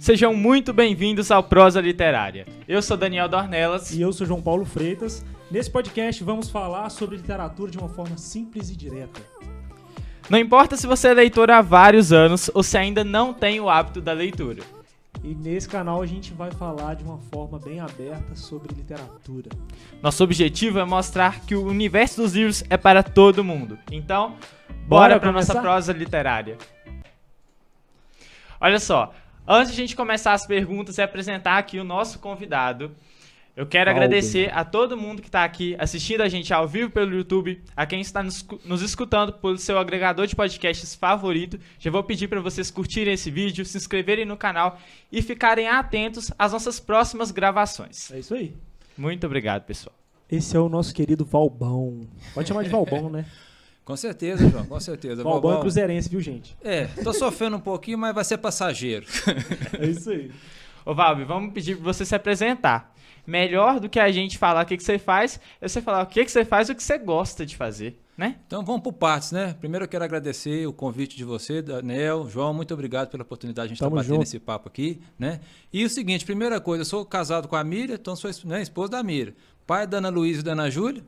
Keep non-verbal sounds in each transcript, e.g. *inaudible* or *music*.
Sejam muito bem-vindos ao Prosa Literária. Eu sou Daniel Dornelas. E eu sou João Paulo Freitas. Nesse podcast vamos falar sobre literatura de uma forma simples e direta. Não importa se você é leitor há vários anos ou se ainda não tem o hábito da leitura. E nesse canal a gente vai falar de uma forma bem aberta sobre literatura. Nosso objetivo é mostrar que o universo dos livros é para todo mundo. Então, bora, bora para nossa prosa literária. Olha só, antes de a gente começar as perguntas e apresentar aqui o nosso convidado, eu quero agradecer a todo mundo que está aqui assistindo a gente ao vivo pelo YouTube, a quem está nos, nos escutando pelo seu agregador de podcasts favorito. Já vou pedir para vocês curtirem esse vídeo, se inscreverem no canal e ficarem atentos às nossas próximas gravações. É isso aí. Muito obrigado, pessoal. Esse é o nosso querido Valbão. Pode chamar de Valbão, né? *laughs* Com certeza, João, com certeza. Valbão, Valbão é cruzeirense, viu, gente? É, tô sofrendo um pouquinho, mas vai ser passageiro. *laughs* é isso aí. Ô, Valbi, vamos pedir para você se apresentar melhor do que a gente falar o que, que você faz, é você falar o que, que você faz e o que você gosta de fazer. Né? Então vamos por partes, né? Primeiro eu quero agradecer o convite de você, Daniel, João, muito obrigado pela oportunidade de a gente estar tá batendo esse papo aqui, né? E o seguinte, primeira coisa, eu sou casado com a Miriam, então sou né, esposa da Miriam, pai da Ana Luísa e da Ana Júlia,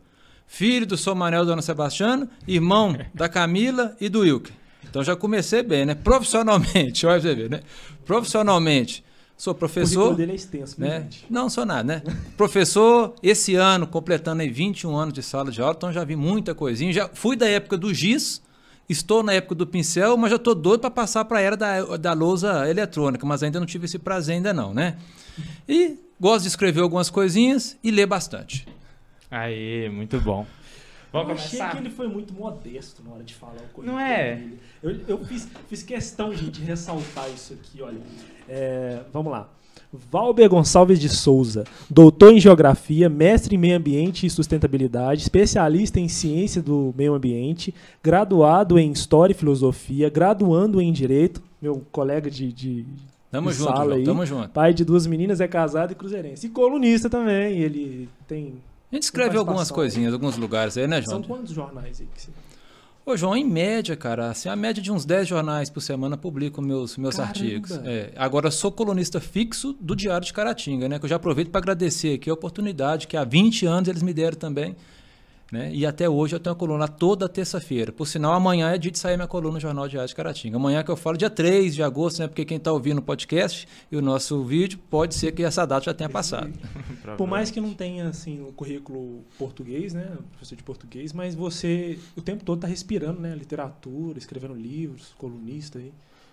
filho do Somanel e da Ana Sebastiano, irmão *laughs* da Camila e do Wilker. Então já comecei bem, né? Profissionalmente, *laughs* olha você ver, né? Profissionalmente, Sou professor. O dele é extenso, né? Não sou nada, né? professor, esse ano, completando aí 21 anos de sala de aula, então já vi muita coisinha. Já fui da época do giz, estou na época do pincel, mas já estou doido para passar para a era da, da lousa eletrônica, mas ainda não tive esse prazer ainda não, né? E gosto de escrever algumas coisinhas e ler bastante. Aí, muito bom. Vamos eu começar? achei que ele foi muito modesto na hora de falar o Não é? Dele. Eu, eu fiz, fiz questão, gente, de ressaltar isso aqui, olha. É, vamos lá. Valber Gonçalves de Souza, doutor em Geografia, mestre em Meio Ambiente e Sustentabilidade, especialista em Ciência do Meio Ambiente, graduado em História e Filosofia, graduando em Direito, meu colega de, de, tamo de junto, sala João, aí, tamo junto. pai de duas meninas, é casado e cruzeirense. E colunista também, ele tem a gente escreve algumas coisinhas, alguns lugares aí, né, João? São quantos jornais aí que você... Ô, João, em média, cara, assim, a média de uns 10 jornais por semana publico meus, meus artigos. É, agora, sou colunista fixo do Diário de Caratinga, né? Que eu já aproveito para agradecer aqui a oportunidade que há 20 anos eles me deram também né? E até hoje eu tenho a coluna toda terça-feira. Por sinal, amanhã é dia de sair minha coluna no Jornal de Arte Caratinga. Amanhã que eu falo dia 3 de agosto, né? Porque quem está ouvindo o podcast e o nosso vídeo, pode ser que essa data já tenha passado. *laughs* Por mais que não tenha assim o currículo português, né? Professor de português, mas você o tempo todo está respirando, né? Literatura, escrevendo livros, colunista aí.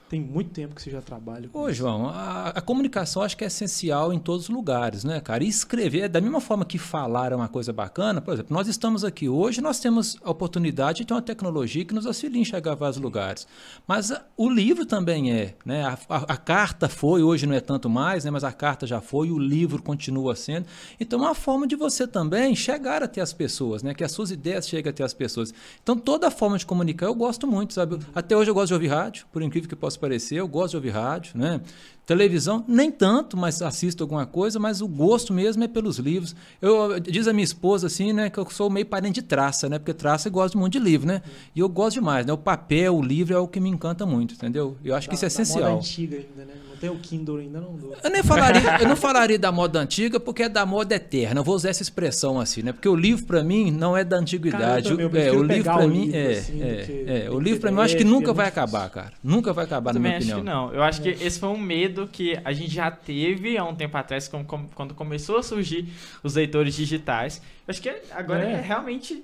Tem muito tempo que você já trabalha com Ô, isso. João, a, a, comunicação acho que é essencial em todos os lugares, né, cara? E escrever, da mesma forma que falar é uma coisa bacana, por exemplo, nós estamos aqui hoje, nós temos a oportunidade de ter uma tecnologia que nos auxilia a enxergar vários lugares. Mas a, o livro também é, né? A, a, a, carta foi, hoje não é tanto mais, né? Mas a carta já foi, o livro continua sendo. Então, é uma forma de você também chegar até as pessoas, né? Que as suas ideias cheguem até as pessoas. Então, toda forma de comunicar eu gosto muito, sabe? Até hoje eu gosto de ouvir rádio, por incrível que possa parecer, eu gosto de ouvir rádio, né? Televisão, nem tanto, mas assisto alguma coisa, mas o gosto mesmo é pelos livros. Eu, diz a minha esposa assim, né, que eu sou meio parente de traça, né? Porque traça eu gosto muito de livro, né? E eu gosto demais, né? O papel, o livro é o que me encanta muito, entendeu? Eu acho da, que isso é essencial. Moda antiga ainda, né? Não tem o Kindle ainda não. Do... Eu nem falaria, eu não falaria da moda antiga porque é da moda eterna. Eu vou usar essa expressão assim, né? Porque o livro para mim não é da antiguidade. Cara, é, o livro para mim livro, é, assim, é, é, o livro para mim eu acho que nunca é vai acabar, cara. Nunca vai acabar eu na minha acho opinião. Que não. Eu acho que esse foi um medo que a gente já teve há um tempo atrás, quando começou a surgir os leitores digitais. Eu acho que agora é, é realmente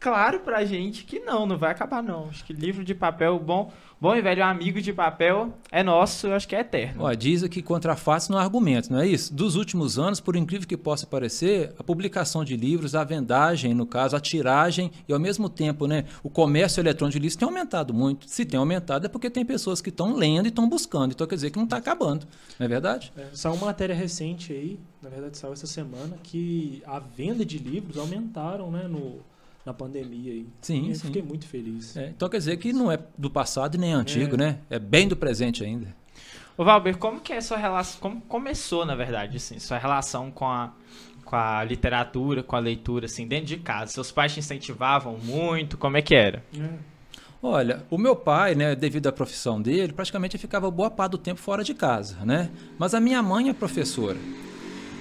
claro pra gente que não, não vai acabar não. Acho que livro de papel bom Bom e velho amigo de papel é nosso, eu acho que é eterno. Ó, diz aqui contra fatos não há argumento, não é isso? Dos últimos anos, por incrível que possa parecer, a publicação de livros, a vendagem, no caso, a tiragem e ao mesmo tempo, né, o comércio eletrônico de livros tem aumentado muito. Se tem aumentado é porque tem pessoas que estão lendo e estão buscando. Então quer dizer que não está acabando, não é verdade? É, saiu uma matéria recente aí, na verdade saiu essa semana, que a venda de livros aumentaram, né, no na pandemia aí. Sim, eu sim. fiquei muito feliz. É, então quer dizer que não é do passado nem antigo, é. né? É bem do presente ainda. Ô Valber, como que é a sua relação, como começou, na verdade, assim, sua relação com a, com a literatura, com a leitura, assim, dentro de casa? Seus pais te incentivavam muito? Como é que era? É. Olha, o meu pai, né, devido à profissão dele, praticamente ficava boa parte do tempo fora de casa, né? Mas a minha mãe é professora.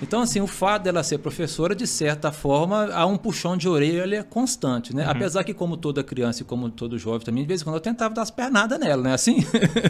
Então, assim, o fato dela ser professora, de certa forma, há um puxão de orelha constante, né? Uhum. Apesar que, como toda criança e como todo jovem também, de vez em quando eu tentava dar as pernadas nela, né? Assim,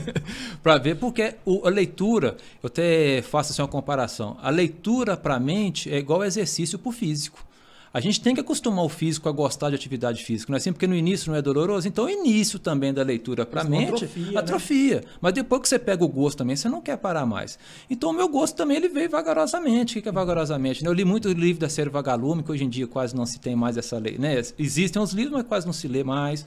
*laughs* para ver, porque o, a leitura, eu até faço assim uma comparação, a leitura para a mente é igual exercício para o físico. A gente tem que acostumar o físico a gostar de atividade física, não é assim? Porque no início não é doloroso. Então, o início também da leitura para a mente atrofia, né? atrofia. Né? Mas depois que você pega o gosto também, você não quer parar mais. Então, o meu gosto também ele veio vagarosamente. O que é vagarosamente? Eu li muito livro da série Vagalume, que hoje em dia quase não se tem mais essa lei. Né? Existem os livros, mas quase não se lê mais.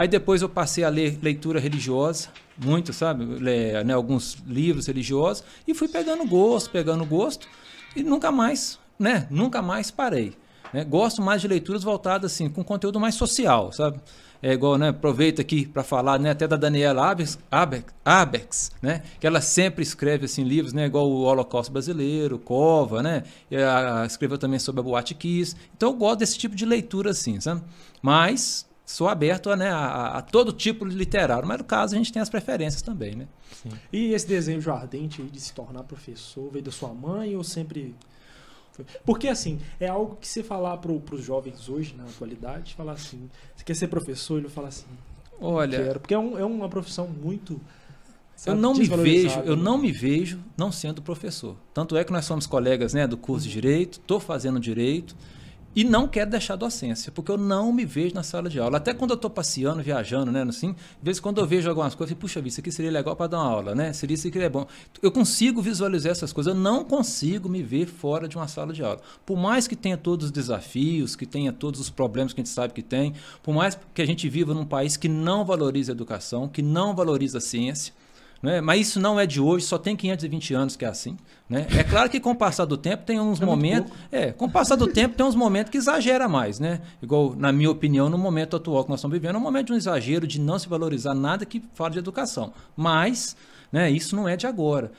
Aí depois eu passei a ler leitura religiosa, muito, sabe? Ler, né, alguns livros religiosos, e fui pegando gosto, pegando gosto, e nunca mais, né? Nunca mais parei. Né? Gosto mais de leituras voltadas assim, com conteúdo mais social, sabe? É igual, né? Aproveito aqui para falar, né? Até da Daniela Abex, Abex, Abex, né? Que ela sempre escreve assim livros, né? Igual o Holocausto Brasileiro, Cova, né? E a, escreveu também sobre a Boate Kiss. Então eu gosto desse tipo de leitura assim, sabe? Mas sou aberto a, né, a, a, todo tipo de literário, mas no caso a gente tem as preferências também, né? Sim. E esse desejo ardente de se tornar professor veio da sua mãe ou sempre porque, assim, é algo que você falar para os jovens hoje, na atualidade, falar assim, você quer ser professor? Ele fala assim, olha... Quero. Porque é, um, é uma profissão muito... Sabe, eu não me vejo, eu não me vejo não sendo professor. Tanto é que nós somos colegas, né, do curso de direito, estou fazendo direito. E não quero deixar a docência, porque eu não me vejo na sala de aula. Até quando eu estou passeando, viajando, né? Assim, de vez em quando eu vejo algumas coisas, falo, puxa vida, isso aqui seria legal para dar uma aula, né? Seria isso aqui é bom. Eu consigo visualizar essas coisas, eu não consigo me ver fora de uma sala de aula. Por mais que tenha todos os desafios, que tenha todos os problemas que a gente sabe que tem, por mais que a gente viva num país que não valoriza a educação, que não valoriza a ciência, né? Mas isso não é de hoje, só tem 520 anos que é assim. Né? É claro que com o passar do tempo tem uns é momentos. É, com o passar do tempo tem uns momentos que exagera mais, né? Igual, na minha opinião, no momento atual que nós estamos vivendo, é um momento de um exagero de não se valorizar nada que fala de educação. Mas, né, isso não é de agora.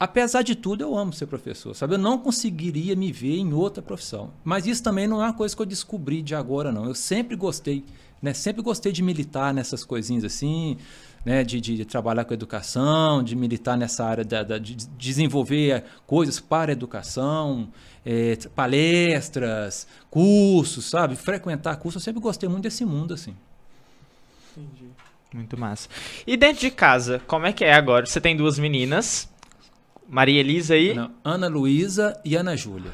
Apesar de tudo, eu amo ser professor, sabe? Eu não conseguiria me ver em outra profissão. Mas isso também não é uma coisa que eu descobri de agora, não. Eu sempre gostei, né? Sempre gostei de militar nessas coisinhas assim né, de, de, trabalhar com educação, de militar nessa área da, da, de desenvolver coisas para a educação, é, palestras, cursos, sabe? Frequentar cursos, eu sempre gostei muito desse mundo, assim. Entendi. Muito massa. E dentro de casa, como é que é agora? Você tem duas meninas, Maria Elisa e... Não, Ana Luísa e Ana Júlia.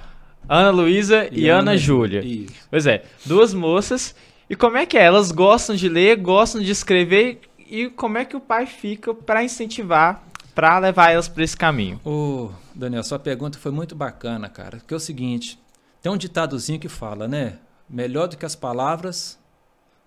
Ana Luísa e, e, Ana, Ana Júlia. Pois é, duas moças. E como é que é? Elas gostam de ler, gostam de escrever e como é que o pai fica para incentivar, para levar elas para esse caminho? Ô, Daniel, sua pergunta foi muito bacana, cara. Que é o seguinte, tem um ditadozinho que fala, né? Melhor do que as palavras,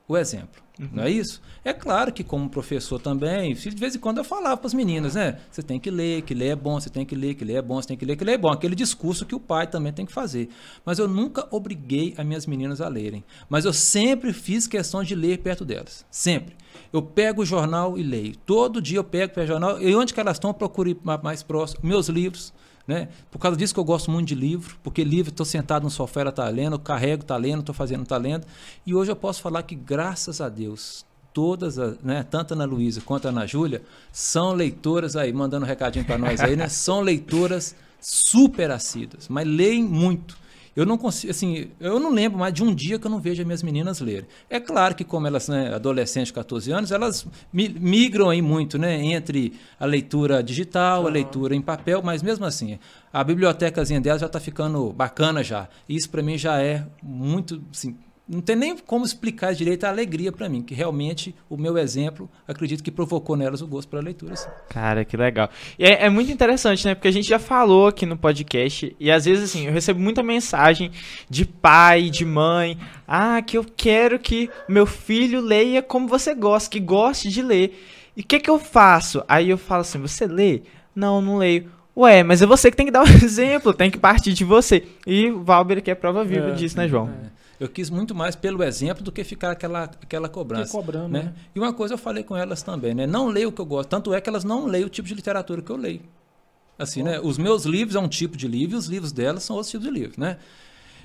o exemplo. Uhum. Não é isso? É claro que como professor também, de vez em quando eu falava para as meninas, né? Você tem que ler, que ler é bom, você tem que ler, que ler é bom, você tem que ler, que ler é bom. Aquele discurso que o pai também tem que fazer. Mas eu nunca obriguei as minhas meninas a lerem. Mas eu sempre fiz questão de ler perto delas. Sempre. Eu pego o jornal e leio. Todo dia eu pego o jornal. E onde que elas estão, eu procuro ir mais próximo. Meus livros. Né? Por causa disso que eu gosto muito de livro, porque livro, estou sentado no sofá, ela está lendo, carrego, está lendo, estou fazendo, está lendo. E hoje eu posso falar que, graças a Deus, todas, as, né, tanto a Ana Luísa quanto a Ana Júlia, são leitoras aí, mandando um recadinho para nós aí, né? São leitoras super assíduas, mas leem muito. Eu não consigo, assim, eu não lembro mais de um dia que eu não vejo as minhas meninas lerem. É claro que como elas, né, adolescentes, 14 anos, elas migram aí muito, né, entre a leitura digital, uhum. a leitura em papel, mas mesmo assim, a bibliotecazinha delas já está ficando bacana já. Isso para mim já é muito, assim, não tem nem como explicar direito a alegria para mim, que realmente o meu exemplo, acredito que provocou nelas o gosto pela leitura. Assim. Cara, que legal. E é, é, muito interessante, né? Porque a gente já falou aqui no podcast e às vezes, assim, eu recebo muita mensagem de pai, de mãe. Ah, que eu quero que meu filho leia como você gosta, que goste de ler. E o que, que eu faço? Aí eu falo assim: você lê? Não, não leio. Ué, mas é você que tem que dar o *laughs* exemplo, tem que partir de você. E o Valber aqui é prova viva é, disso, né, João? É. Eu quis muito mais pelo exemplo do que ficar aquela, aquela cobrança. cobrando, né? né? E uma coisa eu falei com elas também, né? Não leio o que eu gosto. Tanto é que elas não leem o tipo de literatura que eu leio. Assim, né? Os meus livros é um tipo de livro, os livros delas são outros tipos de livros, né?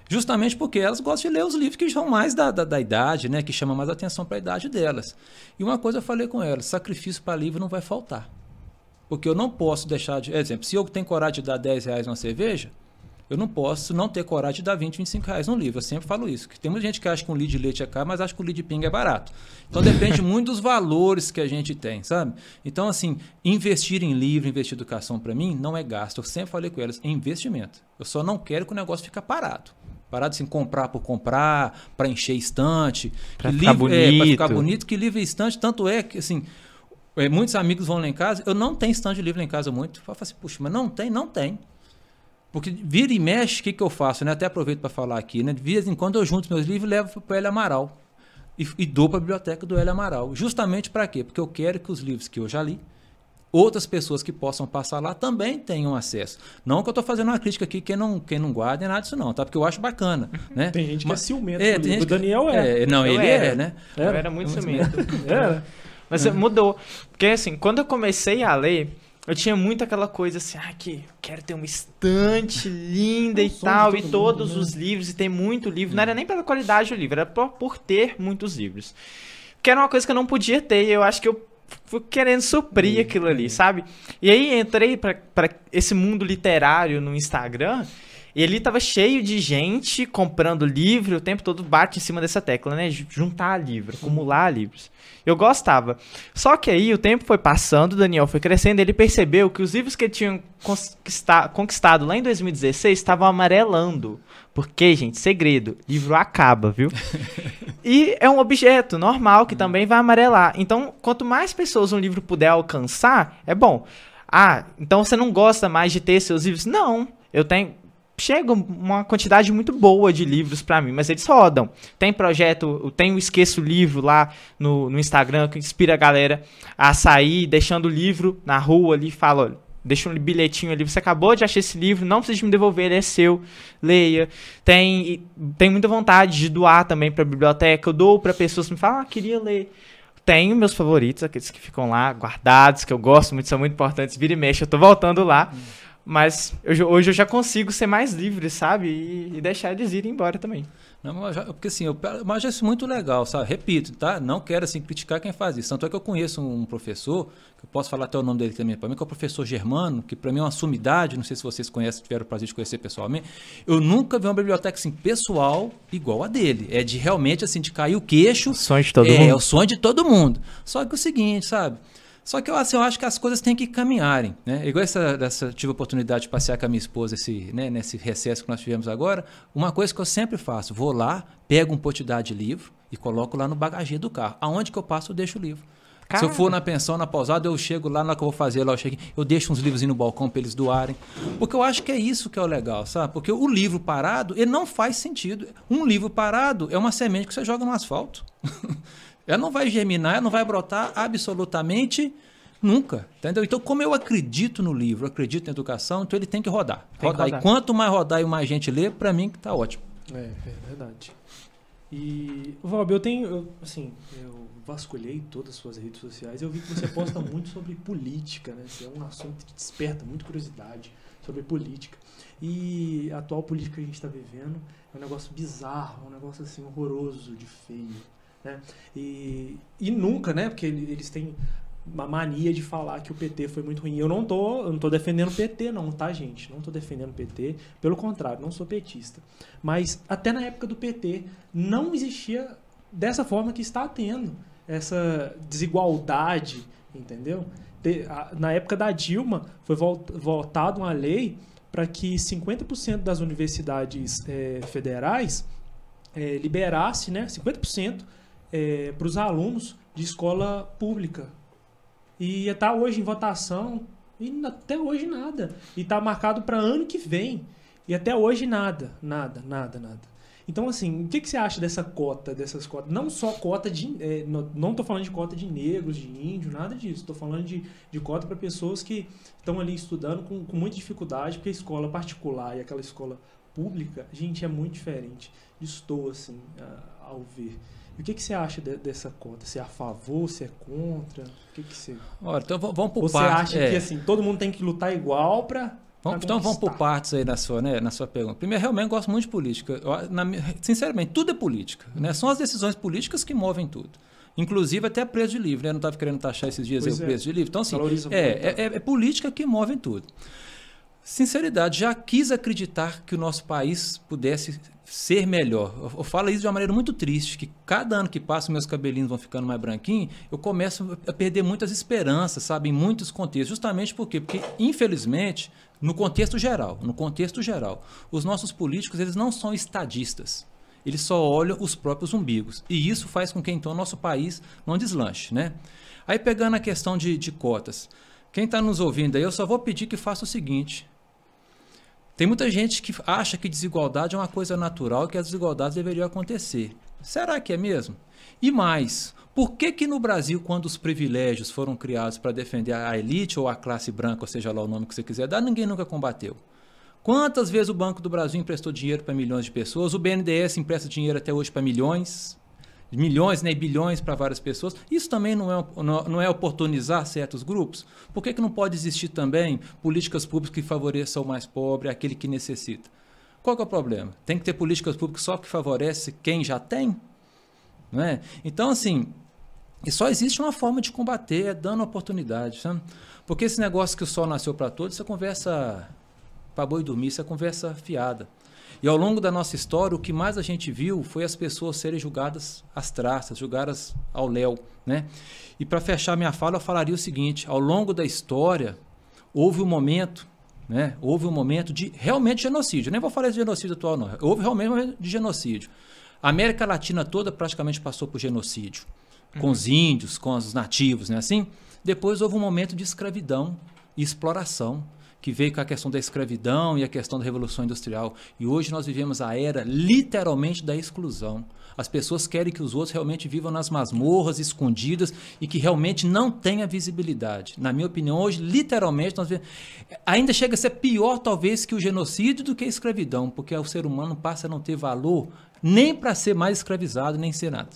Justamente porque elas gostam de ler os livros que são mais da, da, da idade, né? Que chamam mais atenção para a idade delas. E uma coisa eu falei com elas: sacrifício para livro não vai faltar. Porque eu não posso deixar de. Exemplo, se eu tenho coragem de dar 10 reais numa cerveja, eu não posso não ter coragem de dar 20, 25 reais num livro. Eu sempre falo isso. Que tem muita gente que acha que um litro de leite é caro, mas acha que o litro de pinga é barato. Então depende *laughs* muito dos valores que a gente tem, sabe? Então, assim, investir em livro, investir em educação, para mim, não é gasto. Eu sempre falei com elas, é investimento. Eu só não quero que o negócio fique parado. Parado assim, comprar por comprar, para encher estante. Pra ficar livro, É, pra bonito. ficar bonito, que livro é estante, tanto é que, assim, é, muitos amigos vão lá em casa, eu não tenho estante de livro lá em casa muito. Eu falo assim, puxa, mas não tem? Não tem. Porque vira e mexe, o que, que eu faço? Né? Até aproveito para falar aqui. Né? De vez em quando eu junto meus livros e levo para o Hélio Amaral. E, e dou para a biblioteca do Hélio Amaral. Justamente para quê? Porque eu quero que os livros que eu já li, outras pessoas que possam passar lá também tenham acesso. Não que eu estou fazendo uma crítica aqui, quem não, quem não guarda é nada disso não, tá? Porque eu acho bacana. Né? Tem gente que Mas- é ciumento. É, com o tem livro. gente O Daniel é. É, não, Eu ele era. é, né? Eu Era? era muito Muito ciumento. Era. *laughs* Mas mudou. Porque assim, quando eu comecei a ler, eu tinha muito aquela coisa assim, ah, que quero ter uma estante linda e tal, e todo todos mundo, né? os livros, e ter muito livro. Não era nem pela qualidade do livro, era por, por ter muitos livros. Que era uma coisa que eu não podia ter, e eu acho que eu fui querendo suprir aquilo ali, sabe? E aí entrei pra esse mundo literário no Instagram, e ali tava cheio de gente comprando livro, o tempo todo bate em cima dessa tecla, né? Juntar livro, acumular livros. Eu gostava. Só que aí o tempo foi passando, o Daniel foi crescendo, ele percebeu que os livros que ele tinha conquista- conquistado lá em 2016 estavam amarelando. Porque, gente, segredo, livro acaba, viu? *laughs* E é um objeto normal que também vai amarelar. Então, quanto mais pessoas um livro puder alcançar, é bom. Ah, então você não gosta mais de ter seus livros? Não, eu tenho. Chega uma quantidade muito boa de livros pra mim, mas eles rodam. Tem projeto, tem o Esqueço Livro lá no, no Instagram que inspira a galera a sair deixando o livro na rua ali. Fala, olha, deixa um bilhetinho ali. Você acabou de achar esse livro, não precisa de me devolver, ele é seu. Leia. Tem, tem muita vontade de doar também pra biblioteca. Eu dou pra pessoas que me falam, ah, queria ler. Tenho meus favoritos, aqueles que ficam lá guardados, que eu gosto muito, são muito importantes. Vira e mexe, eu tô voltando lá. Mas eu hoje eu já consigo ser mais livre, sabe? E, e deixar eles irem embora também. Não, mas porque assim, eu, mas eu acho isso muito legal, sabe? Repito, tá? Não quero assim criticar quem faz isso. Tanto é que eu conheço um professor, que eu posso falar até o nome dele também para mim, que é o professor Germano, que para mim é uma sumidade, não sei se vocês conhecem, tiveram o prazer de conhecer pessoalmente. Eu nunca vi uma biblioteca assim pessoal igual a dele. É de realmente assim de cair o queixo. sonho de todo é, mundo. É o sonho de todo mundo. Só que é o seguinte, sabe? Só que eu, assim, eu acho que as coisas têm que caminharem, né? Igual essa, essa tive a oportunidade de passear com a minha esposa esse, né, nesse recesso que nós tivemos agora. Uma coisa que eu sempre faço, vou lá, pego um potidade de livro e coloco lá no bagageiro do carro. Aonde que eu passo, eu deixo o livro. Se eu for na pensão, na pousada, eu chego lá, na hora que eu vou fazer lá, eu, chego, eu deixo uns livros no balcão para eles doarem. Porque eu acho que é isso que é o legal, sabe? Porque o livro parado, ele não faz sentido. Um livro parado é uma semente que você joga no asfalto. *laughs* ela não vai germinar, ela não vai brotar absolutamente nunca. Entendeu? Então, como eu acredito no livro, acredito na educação, então ele tem que rodar. que rodar. rodar. E quanto mais rodar e mais gente ler, para mim que tá ótimo. É, é verdade. E, Valb, eu tenho, eu, assim, eu vasculhei todas as suas redes sociais eu vi que você posta *laughs* muito sobre política, né? Isso é um assunto que desperta muita curiosidade sobre política. E a atual política que a gente está vivendo é um negócio bizarro, é um negócio assim horroroso, de feio, né? E, e nunca, né? Porque ele- eles têm uma mania de falar que o PT foi muito ruim. Eu não tô, eu não tô defendendo o PT não, tá, gente? Não tô defendendo o PT, pelo contrário, não sou petista. Mas até na época do PT não existia dessa forma que está tendo essa desigualdade, entendeu? Na época da Dilma foi votada uma lei para que 50% das universidades eh, federais eh, liberasse, né, 50% para os alunos de escola pública. E está hoje em votação e até hoje nada. E está marcado para ano que vem. E até hoje nada, nada, nada, nada. Então, assim, o que, que você acha dessa cota, dessas cotas? Não só cota de. não- não estou falando de cota de negros, de índio, nada disso. Estou falando de, de cota para pessoas que estão ali estudando com, com muita dificuldade, porque a escola particular e aquela escola pública, gente, é muito diferente. Estou, assim, a- ao ver. O que, que você acha de- dessa cota? Você é a favor, você é contra? O que, que você. Ora, então vamos por Ou você acha é. que assim, todo mundo tem que lutar igual Vamos, então vamos por partes aí na sua, né, na sua pergunta. Primeiro, realmente gosto muito de política. Eu, na, sinceramente, tudo é política. Né? São as decisões políticas que movem tudo. Inclusive até preço de livro. Né? Eu não estava querendo taxar esses dias aí o é. preço de livro. Então, assim, é, é, é, é política que move tudo. Sinceridade, já quis acreditar que o nosso país pudesse ser melhor. Eu, falo isso de uma maneira muito triste, que cada ano que passa meus cabelinhos vão ficando mais branquinhos, eu começo a perder muitas esperanças, sabe, em muitos contextos. Justamente por quê? Porque, infelizmente, no contexto geral, no contexto geral, os nossos políticos, eles não são estadistas. Eles só olham os próprios umbigos. E isso faz com que, então, nosso país não deslanche, né? Aí, pegando a questão de, de cotas. Quem está nos ouvindo aí, eu só vou pedir que faça o seguinte. Tem muita gente que acha que desigualdade é uma coisa natural, que as desigualdades deveriam acontecer. Será que é mesmo? E mais, por que que no Brasil, quando os privilégios foram criados para defender a elite ou a classe branca, ou seja lá o nome que você quiser dar, ninguém nunca combateu? Quantas vezes o Banco do Brasil emprestou dinheiro para milhões de pessoas? O BNDES empresta dinheiro até hoje para milhões milhões, né, bilhões para várias pessoas. Isso também não é, não é oportunizar certos grupos? Por que, que não pode existir também políticas públicas que favoreçam o mais pobre, aquele que necessita? Qual é o problema? Tem que ter políticas públicas só que favorece quem já tem? Não é? Então, assim, e só existe uma forma de combater, é dando oportunidade. Sabe? Porque esse negócio que o sol nasceu para todos, é conversa para boi dormir, isso é conversa fiada. E ao longo da nossa história, o que mais a gente viu foi as pessoas serem julgadas às traças, julgadas ao léu. Né? E para fechar minha fala, eu falaria o seguinte: ao longo da história, houve um momento, né? houve um momento de realmente genocídio. Nem vou falar de genocídio atual, não. Houve realmente um momento de genocídio. A América Latina toda praticamente passou por genocídio. Com uhum. os índios, com os nativos, né? assim? Depois houve um momento de escravidão e exploração que veio com a questão da escravidão e a questão da revolução industrial. E hoje nós vivemos a era literalmente da exclusão. As pessoas querem que os outros realmente vivam nas masmorras, escondidas e que realmente não tenha visibilidade. Na minha opinião, hoje, literalmente, nós vemos... ainda chega a ser pior, talvez, que o genocídio do que a escravidão, porque o ser humano passa a não ter valor nem para ser mais escravizado, nem ser nada.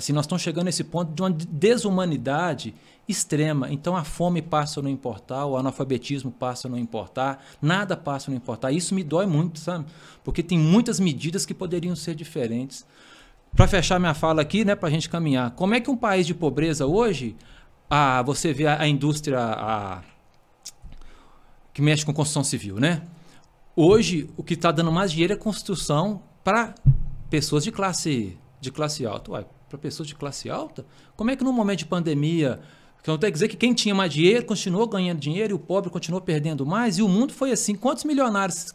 Assim, nós estamos chegando a esse ponto de uma desumanidade extrema. Então a fome passa a não importar, o analfabetismo passa a não importar, nada passa a não importar. Isso me dói muito, sabe? Porque tem muitas medidas que poderiam ser diferentes. Para fechar minha fala aqui, né, para a gente caminhar, como é que um país de pobreza hoje, a, você vê a, a indústria a, que mexe com construção civil, né? Hoje o que está dando mais dinheiro é construção para pessoas de classe de classe alta. Ué, para pessoas de classe alta? Como é que no momento de pandemia então quer dizer que quem tinha mais dinheiro continuou ganhando dinheiro e o pobre continuou perdendo mais. E o mundo foi assim. Quantos milionários,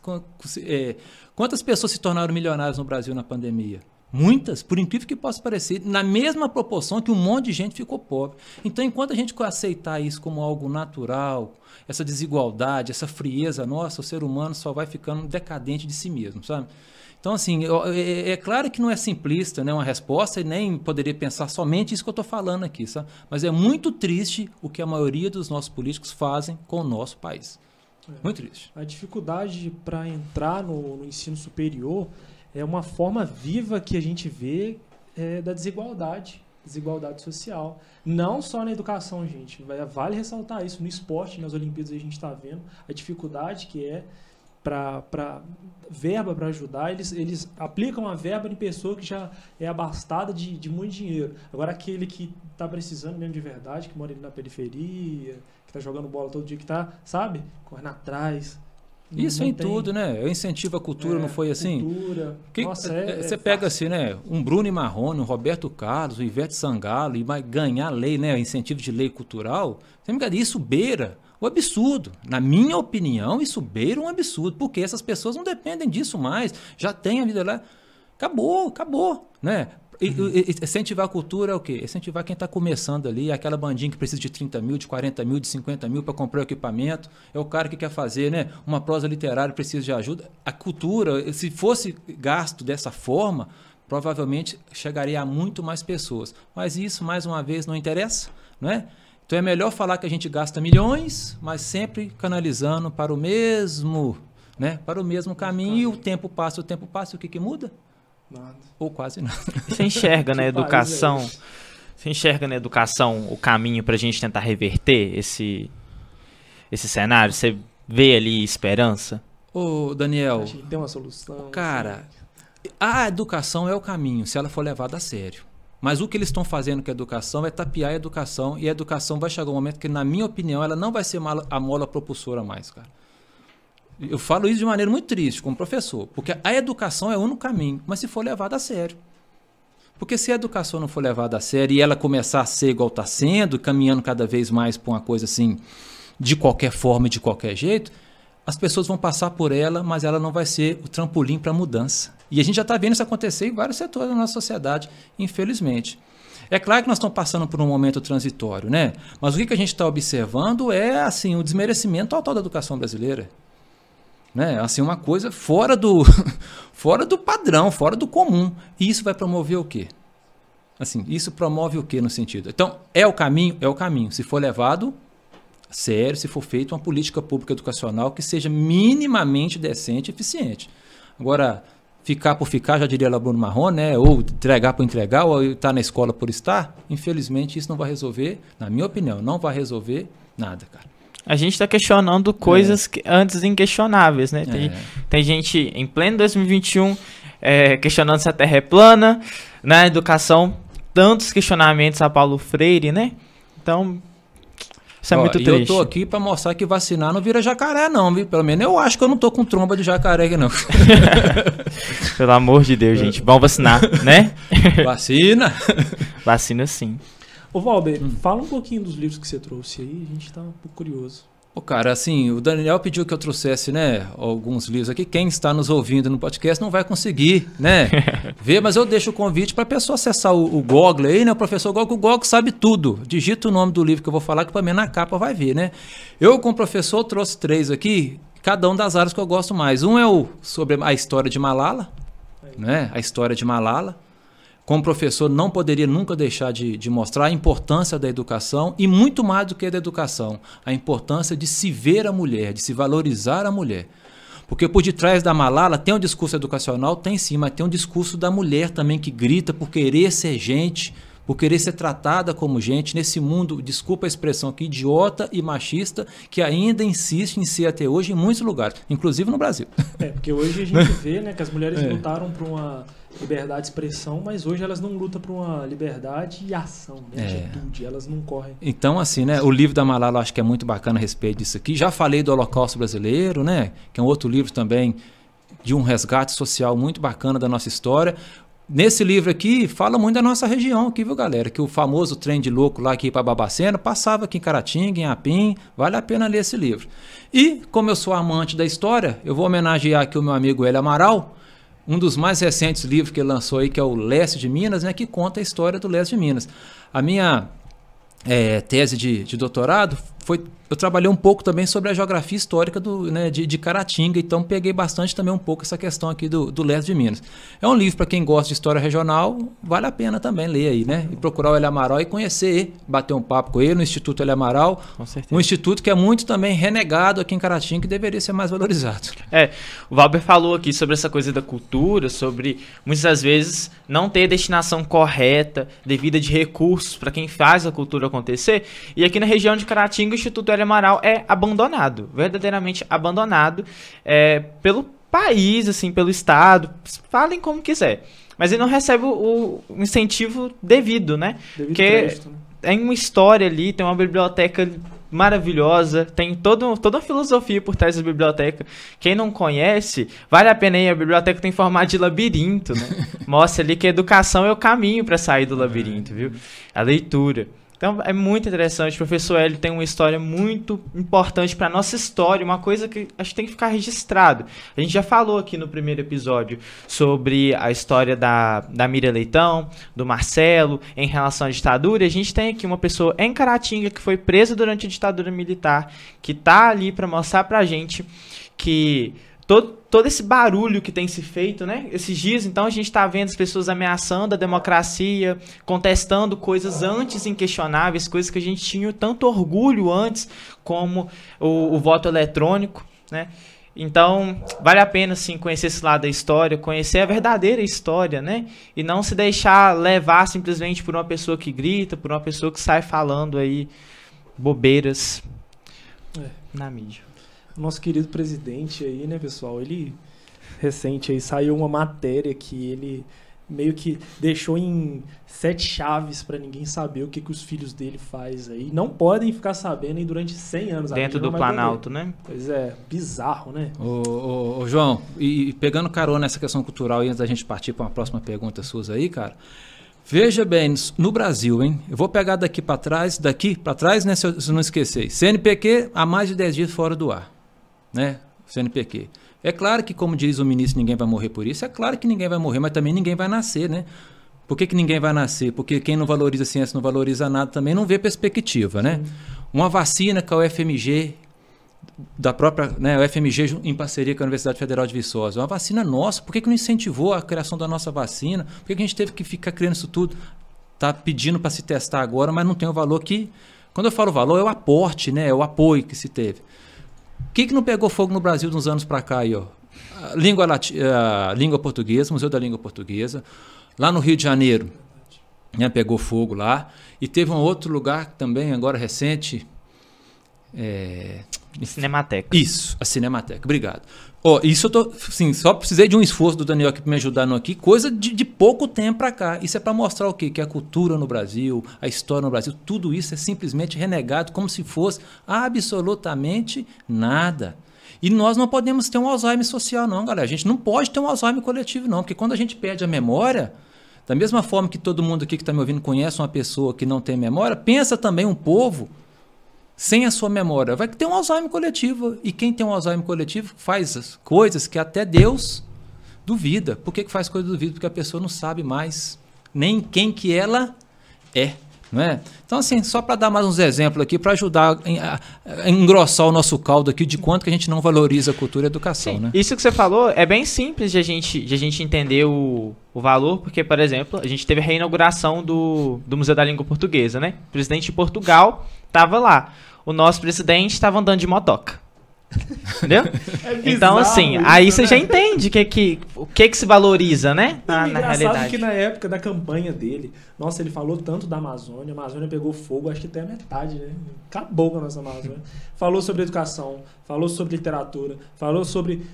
é, quantas pessoas se tornaram milionários no Brasil na pandemia? Muitas, por incrível que possa parecer, na mesma proporção que um monte de gente ficou pobre. Então, enquanto a gente aceitar isso como algo natural, essa desigualdade, essa frieza nossa, o ser humano só vai ficando decadente de si mesmo, sabe? Então, assim, é, é, claro que não é simplista né, uma resposta e nem poderia pensar somente isso que eu estou falando aqui, sabe? mas é muito triste o que a maioria dos nossos políticos fazem com o nosso país. É. Muito triste. A dificuldade para entrar no, no, ensino superior é uma forma viva que a gente vê é, da desigualdade, desigualdade social. Não só na educação, gente. Vale ressaltar isso. No esporte, nas Olimpíadas, a gente está vendo a dificuldade que é para verba para ajudar, eles, eles aplicam a verba em pessoa que já é abastada de, de muito dinheiro. Agora, aquele que está precisando mesmo de verdade, que mora ali na periferia, que está jogando bola todo dia, que está, sabe, correndo atrás. Isso em tem... tudo, né? Eu incentivo a cultura, é, não foi assim? Cultura. Que, Nossa, é, você é pega assim, né? Um Bruno Marrone, um Roberto Carlos, um Ivete Sangalo, e vai ganhar lei, né? Incentivo de lei cultural. Isso beira o absurdo. Na minha opinião, isso beira um absurdo, porque essas pessoas não dependem disso mais, já tem a vida lá. Acabou, acabou, né? Uhum. incentivar a cultura é o quê? Incentivar quem está começando ali, aquela bandinha que precisa de 30 mil, de 40 mil, de 50 mil para comprar o equipamento. É o cara que quer fazer né? uma prosa literária, precisa de ajuda. A cultura, se fosse gasto dessa forma, provavelmente chegaria a muito mais pessoas. Mas isso, mais uma vez, não interessa, não é? Então é melhor falar que a gente gasta milhões, mas sempre canalizando para o mesmo, né? Para o mesmo caminho. E o tempo passa, o tempo passa, o que, que muda? Nada. Ou quase nada. Você enxerga *laughs* na educação, você enxerga na educação o caminho para a gente tentar reverter esse esse cenário? Você vê ali esperança? Ô, Daniel, Acho que tem uma solução. cara, a educação é o caminho, se ela for levada a sério. Mas o que eles estão fazendo com a educação é tapear a educação e a educação vai chegar um momento que, na minha opinião, ela não vai ser a mola propulsora mais, cara. Eu falo isso de maneira muito triste, como professor, porque a educação é o único caminho, mas se for levada a sério. Porque se a educação não for levada a sério e ela começar a ser igual está sendo, caminhando cada vez mais para uma coisa assim, de qualquer forma e de qualquer jeito, as pessoas vão passar por ela, mas ela não vai ser o trampolim para a mudança. E a gente já está vendo isso acontecer em vários setores da nossa sociedade, infelizmente. É claro que nós estamos passando por um momento transitório, né? Mas o que a gente está observando é assim o desmerecimento total da educação brasileira né? Assim, uma coisa fora do, *laughs* fora do padrão, fora do comum. E isso vai promover o quê? Assim, isso promove o quê no sentido? Então, é o caminho? É o caminho. Se for levado sério, se for feita uma política pública educacional que seja minimamente decente e eficiente. Agora, ficar por ficar, já diria lá Bruno Marron, né? Ou entregar por entregar, ou estar na escola por estar, infelizmente isso não vai resolver, na minha opinião, não vai resolver nada, cara. A gente está questionando coisas que, antes inquestionáveis, né? Tem, É. tem gente em pleno 2021 é, questionando se a Terra é plana, na educação, tantos questionamentos a Paulo Freire, né? Então, isso é Ó, muito triste. eu tô aqui pra mostrar que vacinar não vira jacaré, não, viu? Pelo menos eu acho que eu não tô com tromba de jacaré aqui, não. *laughs* Pelo amor de Deus, gente. Vamos vacinar, né? Vacina! Vacina sim. Ô, Valber, Hum. fala um pouquinho dos livros que você trouxe aí, a gente tá um pouco curioso. Ô, cara, assim, o Daniel pediu que eu trouxesse, né, alguns livros aqui. Quem está nos ouvindo no podcast não vai conseguir, né, *laughs* ver, mas eu deixo o convite para a pessoa acessar o, o Google aí, né, o professor Google, o Google sabe tudo. Digita o nome do livro que eu vou falar, que para mim na capa vai ver, né. Eu, como professor, trouxe três aqui, cada um das áreas que eu gosto mais. Um é o sobre a história de Malala, né, a história de Malala. Como professor, não poderia nunca deixar de, de mostrar a importância da educação e muito mais do que da educação, a importância de se ver a mulher, de se valorizar a mulher. Porque por detrás da Malala tem um discurso educacional, tem sim, mas tem um discurso da mulher também que grita por querer ser gente, por querer ser tratada como gente nesse mundo, desculpa a expressão aqui, idiota e machista, que ainda insiste em ser até hoje em muitos lugares, inclusive no Brasil. É, porque hoje a gente *laughs* vê né, que as mulheres É. lutaram por uma liberdade de expressão, mas hoje elas não lutam por uma liberdade e ação, né, É. atitude, elas não correm. Então, assim, né? O livro da Malala eu acho que é muito bacana a respeito disso aqui. Já falei do Holocausto Brasileiro, né? Que é um outro livro também de um resgate social muito bacana da nossa história. Nesse livro aqui, fala muito da nossa região aqui, viu, galera? Que o famoso trem de louco lá aqui para Babacena passava aqui em Caratinga, em Apim. Vale a pena ler esse livro. E, como eu sou amante da história, eu vou homenagear aqui o meu amigo Hélio Amaral, um dos mais recentes livros que ele lançou aí, que é o Leste de Minas, né? Que conta a história do Leste de Minas. A minha é, tese de, de doutorado foi eu trabalhei um pouco também sobre a geografia histórica do, né, de, de Caratinga, então peguei bastante também um pouco essa questão aqui do, do leste de Minas. É um livro para quem gosta de história regional, vale a pena também ler aí, né? E procurar o Ele Amaral e conhecer ele, bater um papo com ele no Instituto Ele Amaral, Com certeza. um instituto que é muito também renegado aqui em Caratinga que deveria ser mais valorizado. É, o Valber falou aqui sobre essa coisa da cultura, sobre muitas das vezes não ter destinação correta, devida de recursos para quem faz a cultura acontecer. E aqui na região de Caratinga, o Instituto Hélio Amaral é abandonado, verdadeiramente abandonado é, pelo país, assim, pelo Estado, falem como quiser. Mas ele não recebe o, o incentivo devido, né? Devido Que- crédito, né? tem uma história ali, tem uma biblioteca maravilhosa, tem todo, toda uma filosofia por trás da biblioteca. Quem não conhece, vale a pena ir. A biblioteca tem formato de labirinto, né? *laughs* Mostra ali que a educação é o caminho para sair do labirinto, viu? A leitura. Então é muito interessante. O professor Hélio tem uma história muito importante para nossa história, uma coisa que acho que tem que ficar registrado. A gente já falou aqui no primeiro episódio sobre a história da, da Miriam Leitão, do Marcelo, em relação à ditadura. E a gente tem aqui uma pessoa em Caratinga que foi presa durante a ditadura militar, que tá ali para mostrar pra gente que todo, todo esse barulho que tem se feito, né? Esses dias, então, a gente está vendo as pessoas ameaçando a democracia, contestando coisas antes inquestionáveis, coisas que a gente tinha tanto orgulho antes, como o, o voto eletrônico, né? Então, vale a pena, sim, conhecer esse lado da história, conhecer a verdadeira história, né? E não se deixar levar simplesmente por uma pessoa que grita, por uma pessoa que sai falando aí bobeiras É. na mídia. Nosso querido presidente aí, né, pessoal? Ele recente aí saiu uma matéria que ele meio que deixou em sete chaves para ninguém saber o que, que os filhos dele faz aí. Não podem ficar sabendo aí durante 100 anos. Dentro do Planalto, né? Pois é, bizarro, né? Ô, ô, ô, João, e pegando carona nessa questão cultural e antes da gente partir para uma próxima pergunta sua aí, cara. Veja bem, no Brasil, hein? Eu vou pegar daqui para trás, daqui para trás, né, se eu, se eu não esquecer. CNPq há mais de 10 dias fora do ar, né? CNPq. É claro que, como diz o ministro, ninguém vai morrer por isso. É claro que ninguém vai morrer, mas também ninguém vai nascer, né? Por que, que ninguém vai nascer? Porque quem não valoriza a ciência, não valoriza nada, também não vê perspectiva, né? Uma vacina que a UFMG, da própria, né, o FMG em parceria com a Universidade Federal de Viçosa, uma vacina nossa, por que, que não incentivou a criação da nossa vacina? Por que, que a gente teve que ficar criando isso tudo? Tá pedindo para se testar agora, mas não tem o valor que... Quando eu falo valor, é o aporte, né? É o apoio que se teve. O que, que não pegou fogo no Brasil de uns anos para cá aí, ó? Língua, lati- a língua portuguesa, Museu da Língua Portuguesa. Lá no Rio de Janeiro, né, pegou fogo lá. E teve um outro lugar também, agora recente. É, Cinemateca. isso, a Cinemateca. Obrigado. Ó, isso eu tô, assim, só precisei de um esforço do Daniel aqui para me ajudar no aqui, coisa de, de pouco tempo para cá. Isso é para mostrar o quê? Que a cultura no Brasil, a história no Brasil, tudo isso é simplesmente renegado como se fosse absolutamente nada. E nós não podemos ter um Alzheimer social, não, galera. A gente não pode ter um Alzheimer coletivo, não, porque quando a gente perde a memória, da mesma forma que todo mundo aqui que está me ouvindo conhece uma pessoa que não tem memória, pensa também um povo sem a sua memória. Vai ter um Alzheimer coletivo. E quem tem um Alzheimer coletivo faz as coisas que até Deus duvida. Por que, que faz coisa duvida? Porque a pessoa não sabe mais nem quem que ela é. Não é? Então, assim, só para dar mais uns exemplos aqui, para ajudar a, a engrossar o nosso caldo aqui de quanto que a gente não valoriza a cultura e a educação. Sim, né? Isso que você falou é bem simples de a gente, de a gente entender o, o valor, porque, por exemplo, a gente teve a reinauguração do, do Museu da Língua Portuguesa, né? O presidente de Portugal estava lá. O nosso presidente estava andando de motoca. Entendeu? *laughs* É então, assim, bizarro aí isso, você né? já entende que, que, o que, que se valoriza, né? Na, é na realidade. que na época da campanha dele, nossa, ele falou tanto da Amazônia, a Amazônia pegou fogo, acho que até a metade, né? Acabou com a nossa Amazônia. *laughs* falou sobre educação, falou sobre literatura, falou sobre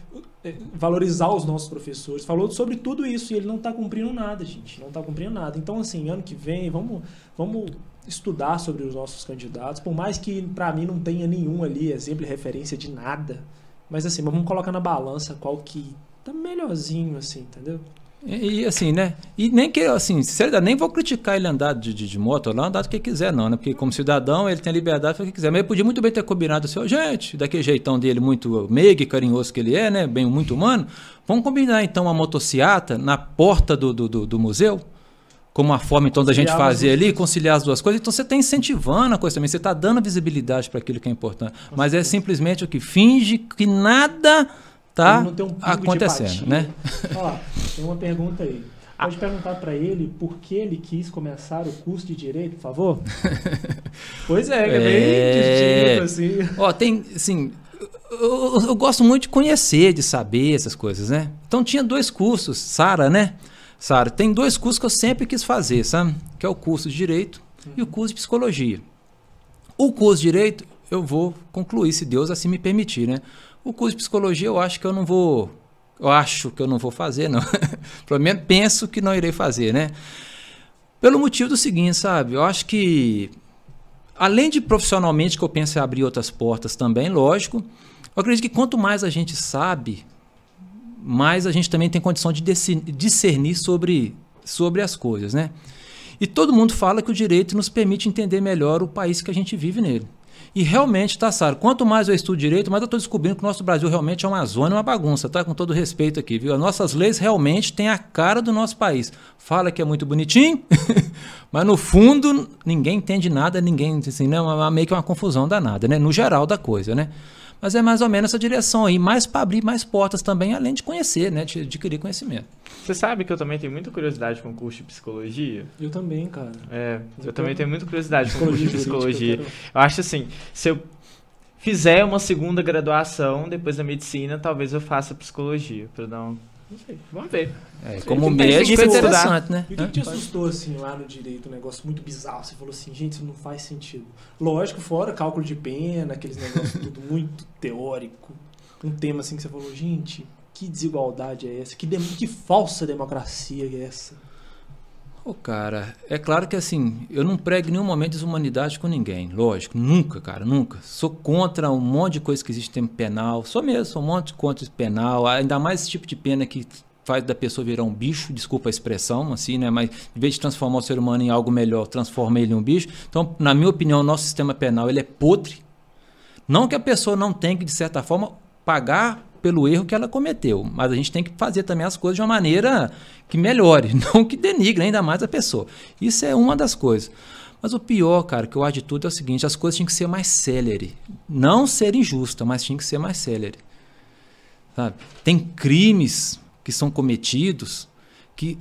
eh, valorizar os nossos professores, falou sobre tudo isso e ele não tá cumprindo nada, gente. Não tá cumprindo nada. Então, assim, ano que vem, vamos, vamos estudar sobre os nossos candidatos, por mais que pra mim não tenha nenhum ali exemplo e referência de nada. Mas assim, vamos colocar na balança qual que tá melhorzinho, assim, entendeu? E, e, assim, né? E nem que, assim, sinceridade, nem vou criticar ele andar de, de, de moto lá, andar do que quiser, não, né? Porque como cidadão ele tem a liberdade de fazer o que quiser. Mas ele podia muito bem ter combinado assim, ó, gente, daquele jeitão dele muito meigo e carinhoso que ele é, né? Bem, muito humano. Vamos combinar então uma motociata na porta do, do, do, do museu? Como uma forma então da gente as fazer ali, conciliar as duas coisas. Então você está incentivando a coisa também, você está dando visibilidade para aquilo que é importante. Mas é simplesmente o que finge que nada está um acontecendo, né? *laughs* Ó lá, tem uma pergunta aí. Pode perguntar pra ele por que ele quis começar o curso de direito, por favor? *laughs* pois é, é É. bem assim. Ó, tem, assim, eu, eu- eu gosto muito de conhecer, de saber essas coisas, né? Então tinha dois cursos, Sara, né? Sara, tem dois cursos que eu sempre quis fazer, sabe? Que é o curso de Direito e o curso de Psicologia. O curso de Direito eu vou concluir, se Deus assim me permitir, né? O curso de Psicologia eu acho que eu não vou... Eu acho que eu não vou fazer, não. *laughs* Pelo menos penso que não irei fazer, né? Pelo motivo do seguinte, sabe? Eu acho que além de profissionalmente que eu penso em abrir outras portas também, lógico, eu acredito que quanto mais a gente sabe, mais a gente também tem condição de discernir sobre, sobre as coisas, né? E todo mundo fala que o direito nos permite entender melhor o país que a gente vive nele. E realmente, tá, Sara? Quanto mais eu estudo direito, mais eu estou descobrindo que o nosso Brasil realmente é uma zona, uma bagunça, tá? Com todo respeito aqui, viu? As nossas leis realmente têm a cara do nosso país. Fala que é muito bonitinho, *laughs* mas no fundo ninguém entende nada, ninguém, assim, né? Uma- Meio que uma confusão danada, né? No geral da coisa, né? Mas é mais ou menos essa direção aí, mais para abrir mais portas também, além de conhecer, né? De adquirir conhecimento. Você sabe que eu também tenho muita curiosidade com o curso de psicologia? Eu também, cara. É, eu Eu também tô- tenho muita curiosidade com o curso de psicologia. eu quero- Eu acho assim, se eu fizer uma segunda graduação depois da medicina, talvez eu faça psicologia, para dar um- Não sei. Vamos ver. É, como médico é interessante, né? E o que, que te assustou, assim, lá no direito? Um negócio muito bizarro. Você falou assim, gente, isso não faz sentido. Lógico, fora cálculo de pena, aqueles negócios tudo *laughs* muito teórico. Um tema, assim, que você falou, gente, que desigualdade é essa? Que, dem- que falsa democracia é essa? Ô, cara, é claro que assim, eu não prego em nenhum momento desumanidade com ninguém, lógico, nunca, cara, nunca. Sou contra um monte de coisa que existe em penal, sou mesmo, sou um monte contra penal, ainda mais esse tipo de pena que faz da pessoa virar um bicho, desculpa a expressão, assim, né, mas em vez de transformar o ser humano em algo melhor, transforma ele em um bicho. Então, na minha opinião, o nosso sistema penal, ele é podre. Não que a pessoa não tenha que, de certa forma, pagar pelo erro que ela cometeu, mas a gente tem que fazer também as coisas de uma maneira que melhore, *laughs* não que denigre ainda mais a pessoa. Isso é uma das coisas. Mas o pior, cara, que eu acho de tudo é o seguinte: as coisas tinham que ser mais célere. Não ser injusta, mas tinham que ser mais célere. Sabe? Tem crimes que são cometidos que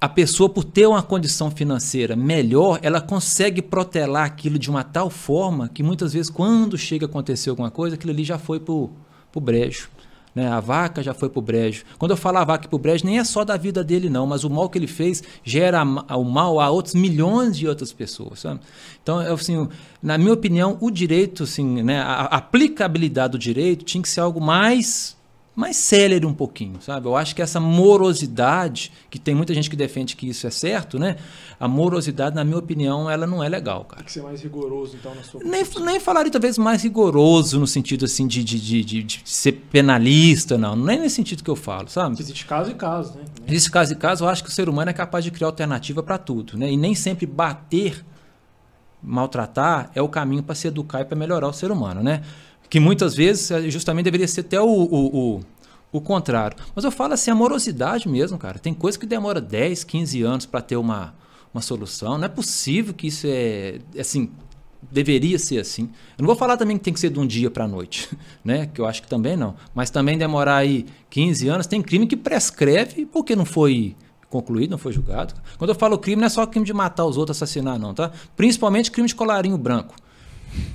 a pessoa, por ter uma condição financeira melhor, ela consegue protelar aquilo de uma tal forma que muitas vezes, quando chega a acontecer alguma coisa, aquilo ali já foi pro, pro brejo. Né? A vaca já foi pro brejo. Quando eu falo a vaca pro brejo, nem é só da vida dele, não, mas o mal que ele fez gera o mal a outros milhões de outras pessoas. Sabe? Então, assim, na minha opinião, o direito, assim, né, a aplicabilidade do direito tinha que ser algo mais mais célere um pouquinho, sabe? Eu acho que essa morosidade, que tem muita gente que defende que isso é certo, né? A morosidade, na minha opinião, ela não é legal, cara. Tem que ser mais rigoroso, então, na sua Nem, nem falaria talvez mais rigoroso no sentido assim de, de, de, de- de ser penalista, não. Nem nesse sentido que eu falo, sabe? Existe caso e caso, né? Nesse caso e caso, eu acho que o ser humano é capaz de criar alternativa para tudo, né? E nem sempre bater, maltratar é o caminho para se educar e para melhorar o ser humano, né? Que muitas vezes eh, justamente deveria ser até o, o, o, o contrário. Mas eu falo assim, amorosidade mesmo, cara. Tem coisa que demora 10, 15 anos para ter uma, uma solução. Não é possível que isso é assim deveria ser assim. Eu não vou falar também que tem que ser de um dia para a noite, *laughs* né? Que eu acho que também não. Mas também demorar aí 15 anos, tem crime que prescreve porque não foi concluído, não foi julgado. Quando eu falo crime, não é só crime de matar os outros, assassinar, não, tá? Principalmente crime de colarinho branco.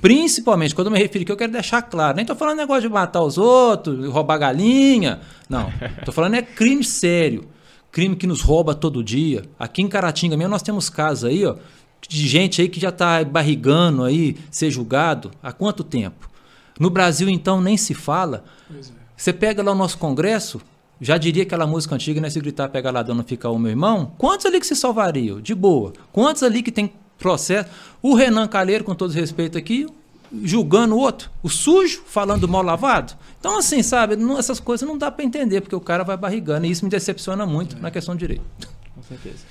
Principalmente, quando eu me refiro aqui, eu quero deixar claro. Nem tô falando negócio de matar os outros, roubar galinha. Não. Tô falando é crime sério. Crime que nos rouba todo dia. Aqui em Caratinga mesmo nós temos casos aí, ó, de gente aí que já tá barrigando aí ser julgado há quanto tempo? No Brasil, então, nem se fala. É. Você pega lá o nosso congresso, já diria aquela música antiga, né? Se gritar, pega ladrão, não fica o meu irmão. Quantos ali que se salvariam? De boa. Quantos ali que tem processo? O Renan Calheiro, com todo respeito aqui, julgando o outro. O sujo, falando mal lavado. Então, assim, sabe? não- essas coisas não dá para entender, porque o cara vai barrigando. E isso me decepciona muito na questão de direito. Com certeza.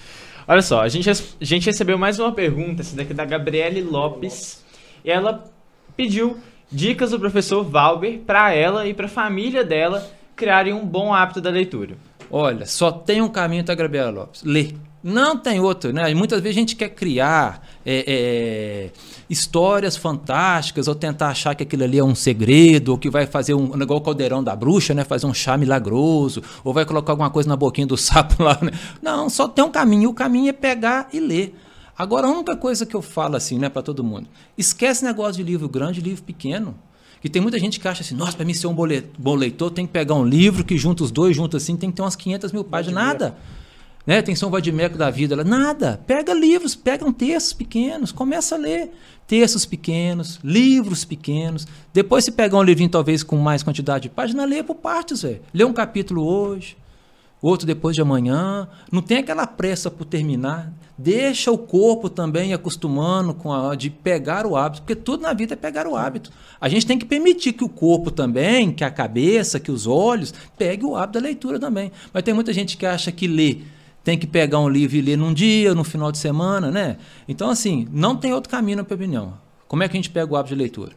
Olha só, a gente, a gente recebeu mais uma pergunta, essa daqui é da Gabriele Lopes. E ela pediu dicas do professor Valber para ela e para a família dela criarem um bom hábito da leitura. Olha, só tem um caminho, tá, Gabriela Lopes? Ler. Não tem outro, né? Muitas vezes a gente quer criar é, é, histórias fantásticas ou tentar achar que aquilo ali é um segredo ou que vai fazer um, igual o caldeirão da bruxa, né? Fazer um chá milagroso ou vai colocar alguma coisa na boquinha do *laughs* sapo lá, né? Não, só tem um caminho. O caminho é pegar e ler. Agora, a única coisa que eu falo assim, né, para todo mundo, esquece negócio de livro grande e livro pequeno. Que tem muita gente que acha assim, nossa, para mim ser um bom le- bom leitor, tem que pegar um livro que junta os dois, junta assim, tem que ter umas 500 mil páginas. Nada. Né? Tem um vadimeco da vida. Ela, Nada. Pega livros, pega um textos pequenos, começa a ler. Textos pequenos, livros pequenos. Depois, se pegar um livrinho, talvez com mais quantidade de páginas, lê por partes, velho. Lê um capítulo hoje, outro depois de amanhã. Não tem aquela pressa por terminar. Deixa o corpo também acostumando com a de pegar o hábito, porque tudo na vida é pegar o hábito. A gente tem que permitir que o corpo também, que a cabeça, que os olhos, pegue o hábito da leitura também. Mas tem muita gente que acha que ler tem que pegar um livro e ler num dia, no final de semana, né? Então, assim, não tem outro caminho, na minha opinião. Como é que a gente pega o hábito de leitura?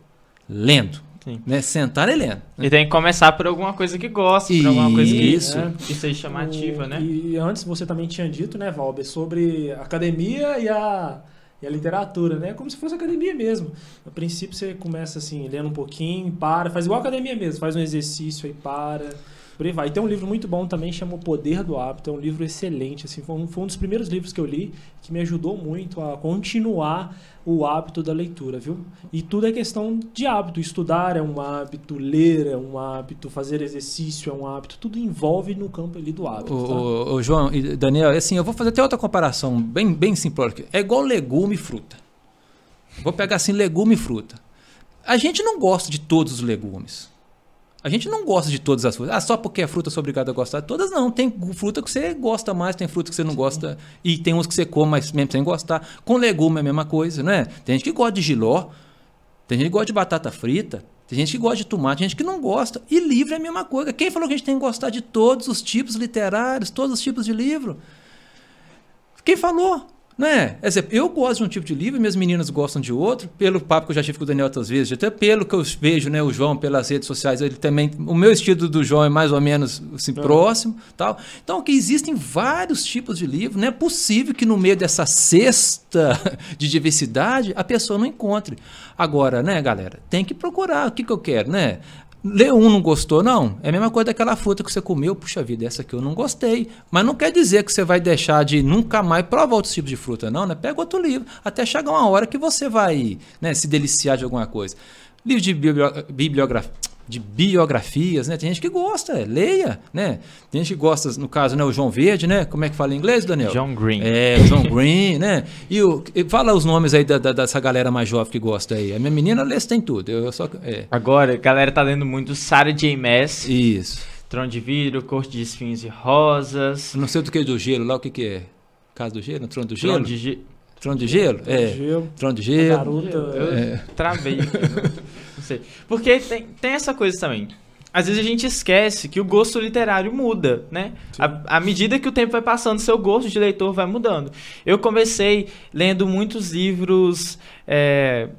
Lendo. Sim. Né? Sentar e lendo. E tem que começar por alguma coisa que gosta, por alguma coisa que, Isso. né, que seja chamativa, O- né? E antes você também tinha dito, né, Valber, sobre academia e a, e a literatura, né? Como se fosse academia mesmo. A princípio você começa assim, lendo um pouquinho, para, faz igual a academia mesmo, faz um exercício aí, para. Por aí vai. Tem um livro muito bom também, chama O Poder do Hábito. É um livro excelente. Assim, foi, um, foi um dos primeiros livros que eu li que me ajudou muito a continuar o hábito da leitura, viu? E tudo é questão de hábito. Estudar é um hábito, ler é um hábito, fazer exercício é um hábito. Tudo envolve no campo ali do hábito. O, tá? o, o João e Daniel, assim, eu vou fazer até outra comparação bem, bem simplória. É igual legume e fruta. Vou pegar assim legume e fruta. A gente não gosta de todos os legumes. A gente não gosta de todas as frutas. Ah, só porque é fruta é obrigado a gostar de todas? Não. Tem fruta que você gosta mais, tem fruta que você não Sim. gosta. E tem uns que você come, mas mesmo sem gostar. Com legume é a mesma coisa, né? Tem gente que gosta de giló, tem gente que gosta de batata frita, tem gente que gosta de tomate, tem gente que não gosta. E livro é a mesma coisa. Quem falou que a gente tem que gostar de todos os tipos literários, todos os tipos de livro? Quem falou? Né? Eu gosto de um tipo de livro, minhas meninas gostam de outro, pelo papo que eu já tive com o Daniel outras vezes, até pelo que eu vejo, né, o João pelas redes sociais, ele também, o meu estilo do João é mais ou menos assim, é. próximo, tal. Então, que existem vários tipos de livro, não é possível que no meio dessa cesta *laughs* de diversidade a pessoa não encontre. Agora, né, galera, tem que procurar o que, que eu quero, né? Ler um não gostou, não. É a mesma coisa daquela fruta que você comeu. Puxa vida, essa aqui eu não gostei. Mas não quer dizer que você vai deixar de nunca mais provar outros tipos de fruta, não, né? Pega outro livro. Até chegar uma hora que você vai né, se deliciar de alguma coisa. Livro de bibliografia de biografias, né? Tem gente que gosta, é, leia, né? Tem gente que gosta, no caso, né, o João Verde, né? Como é que fala em inglês, Daniel? John Green. É, John *laughs* Green, né? E, o, e fala os nomes aí da, da, dessa galera mais jovem que gosta aí. A minha menina lê tem tudo. Eu só é. Agora, a galera tá lendo muito Sarah J. Maas. Isso. Trono de Vidro, Corte de Espinhos e Rosas. Não sei do que do gelo lá, o que que é? Casa do gelo? Trono do gelo? Trono de gelo. Trono de gelo? É. Gelo. Trono de gelo. Garota. Eu é. travei aqui. Não *laughs* sei. Porque tem, tem essa coisa também. Às vezes a gente esquece que o gosto literário muda, né? À medida que o tempo vai passando, seu gosto de leitor vai mudando. Eu comecei lendo muitos livros. É,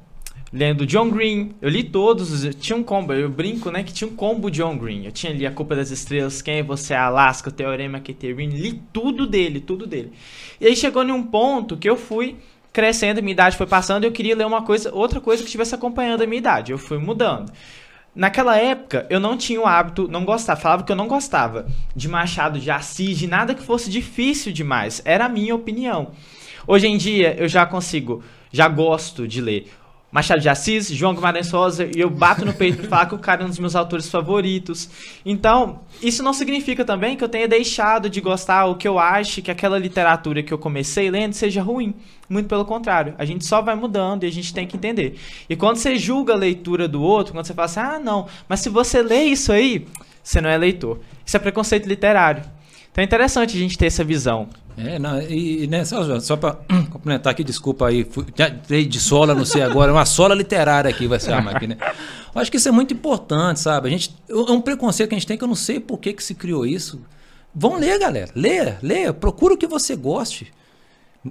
lendo John Green, eu li todos, tinha um combo, eu brinco, né, que tinha um combo John Green. Eu tinha ali A Culpa das Estrelas, Quem é Você, Alaska, Teorema Keterin, li tudo dele, tudo dele. E aí chegou em um ponto que eu fui crescendo, minha idade foi passando, eu queria ler uma coisa, outra coisa que estivesse acompanhando a minha idade. Eu fui mudando. Naquela época, eu não tinha o hábito, não gostava, falava que eu não gostava de Machado de Assis, de nada que fosse difícil demais. Era a minha opinião. Hoje em dia, eu já consigo, já gosto de ler Machado de Assis, João Guimarães Rosa, e eu bato no peito e falo que o cara é um dos meus autores favoritos. Então, isso não significa também que eu tenha deixado de gostar ou que eu ache que aquela literatura que eu comecei lendo seja ruim. Muito pelo contrário, a gente só vai mudando e a gente tem que entender. E quando você julga a leitura do outro, quando você fala assim, ah, não, mas se você lê isso aí, você não é leitor. Isso é preconceito literário. Então é interessante a gente ter essa visão. É, não, e, né, só, só para *clears throat* complementar aqui, desculpa aí, dei de sola, não sei agora, uma sola literária aqui vai ser a máquina. Eu acho que isso é muito importante, sabe? A gente, é um preconceito que a gente tem que eu não sei por que, que se criou isso. Vão ler, galera, leia, leia, procura o que você goste.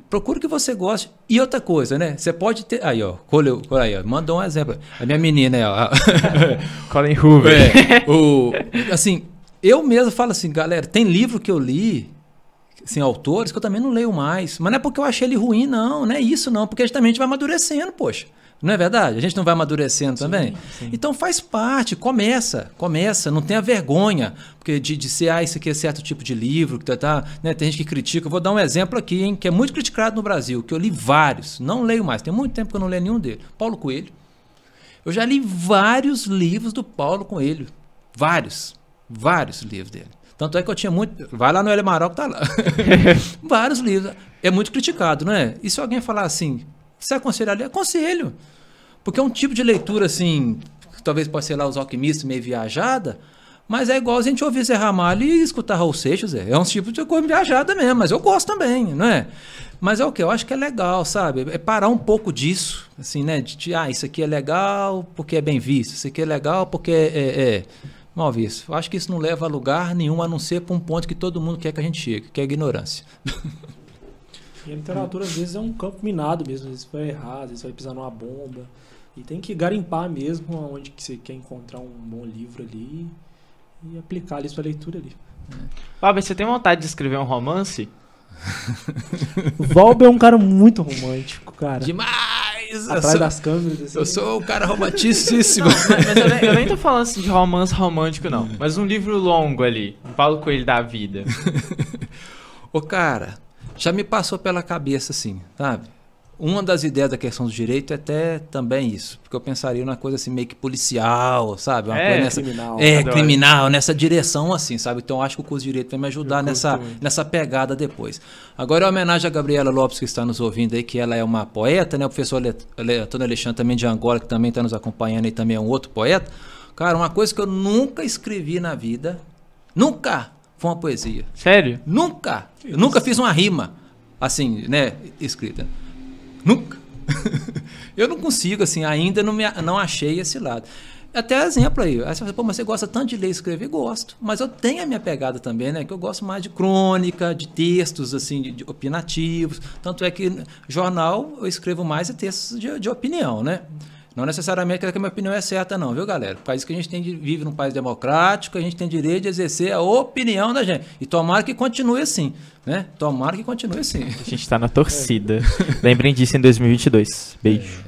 Procura o que você goste. E outra coisa, né? Você pode ter. Aí, ó. Colheu, aí, ó. Mandou um exemplo. A minha menina, ó. *laughs* Colin Hoover. É, o, assim, eu mesmo falo assim, galera, tem livro que eu li assim, autores que eu também não leio mais. Mas não é porque eu achei ele ruim, não. Não é isso, não. Porque a gente também a gente vai amadurecendo, poxa. Não é verdade? A gente não vai amadurecendo sim, também? Sim. Então faz parte, começa, começa, não tenha vergonha porque de, de ser, ah, isso aqui é certo tipo de livro, que tá, tá, né? tem gente que critica. Eu vou dar um exemplo aqui, hein, que é muito criticado no Brasil, que eu li vários, não leio mais, tem muito tempo que eu não leio nenhum dele. Paulo Coelho. Eu já li vários livros do Paulo Coelho. Vários. Vários livros dele. Tanto é que eu tinha muito. Vai lá no Hélio Amaral que tá lá. *laughs* Vários livros. É muito criticado, não é? E se alguém falar assim, você aconselha ler? Aconselho. Porque é um tipo de leitura assim, talvez possa ser lá os alquimistas meio viajada, mas é igual a gente ouvir Zé Ramalho e escutar Raul Seixas. É, é um tipo de coisa viajada mesmo, mas eu gosto também, não é? Mas é o que? Eu acho que é legal, sabe? É parar um pouco disso, assim, né? De, de ah, isso aqui é legal porque é bem visto, isso aqui é legal porque é, é, é Eu acho que isso não leva a lugar nenhum, a não ser para um ponto que todo mundo quer que a gente chegue, que é a ignorância. E a literatura, às vezes, é um campo minado mesmo. Às vezes vai errar, às vezes vai pisar numa bomba. E tem que garimpar mesmo onde que você quer encontrar um bom livro ali e aplicar isso para leitura ali. Fábio, você tem vontade de escrever um romance? *laughs* o Valber é um cara muito romântico, cara. Demais! Atrás sou, das câmeras, assim. eu sou o cara romanticíssimo. Mas, mas eu, nem, eu nem tô falando assim de romance romântico, não. Mas um livro longo ali. Um Paulo Coelho da vida. *laughs* Ô, cara, já me passou pela cabeça assim, sabe? Uma das ideias da questão do direito é até também isso, porque eu pensaria numa coisa assim meio que policial, sabe? Uma É, coisa nessa, criminal. é, Adoro. criminal, nessa direção assim, sabe? Então eu acho que o curso de direito vai me ajudar Eu nessa, nessa pegada depois. Agora, em homenagem a Gabriela Lopes, que está nos ouvindo aí, que ela é uma poeta, né? O professor Antônio Alexandre também de Angola, que também está nos acompanhando e também é um outro poeta. Cara, uma coisa que eu nunca escrevi na vida, nunca, foi uma poesia. Sério? Nunca. Eu nunca fiz uma rima assim, né, escrita. Nunca. *laughs* eu não consigo, assim, ainda não, me, não achei esse lado. Até exemplo aí. Aí você fala, pô, mas você gosta tanto de ler e escrever? Gosto. Mas eu tenho a minha pegada também, né? Que eu gosto mais de crônica, de textos, assim, de, de opinativos. Tanto é que jornal eu escrevo mais de textos de, de opinião, né? Não necessariamente que a minha opinião é certa, não, viu, galera? O país que a gente tem vive num país democrático, a gente tem direito de exercer a opinião da gente. E tomara que continue assim, né? Tomara que continue assim. A gente tá na torcida. Lembrem disso em 2022. Beijo.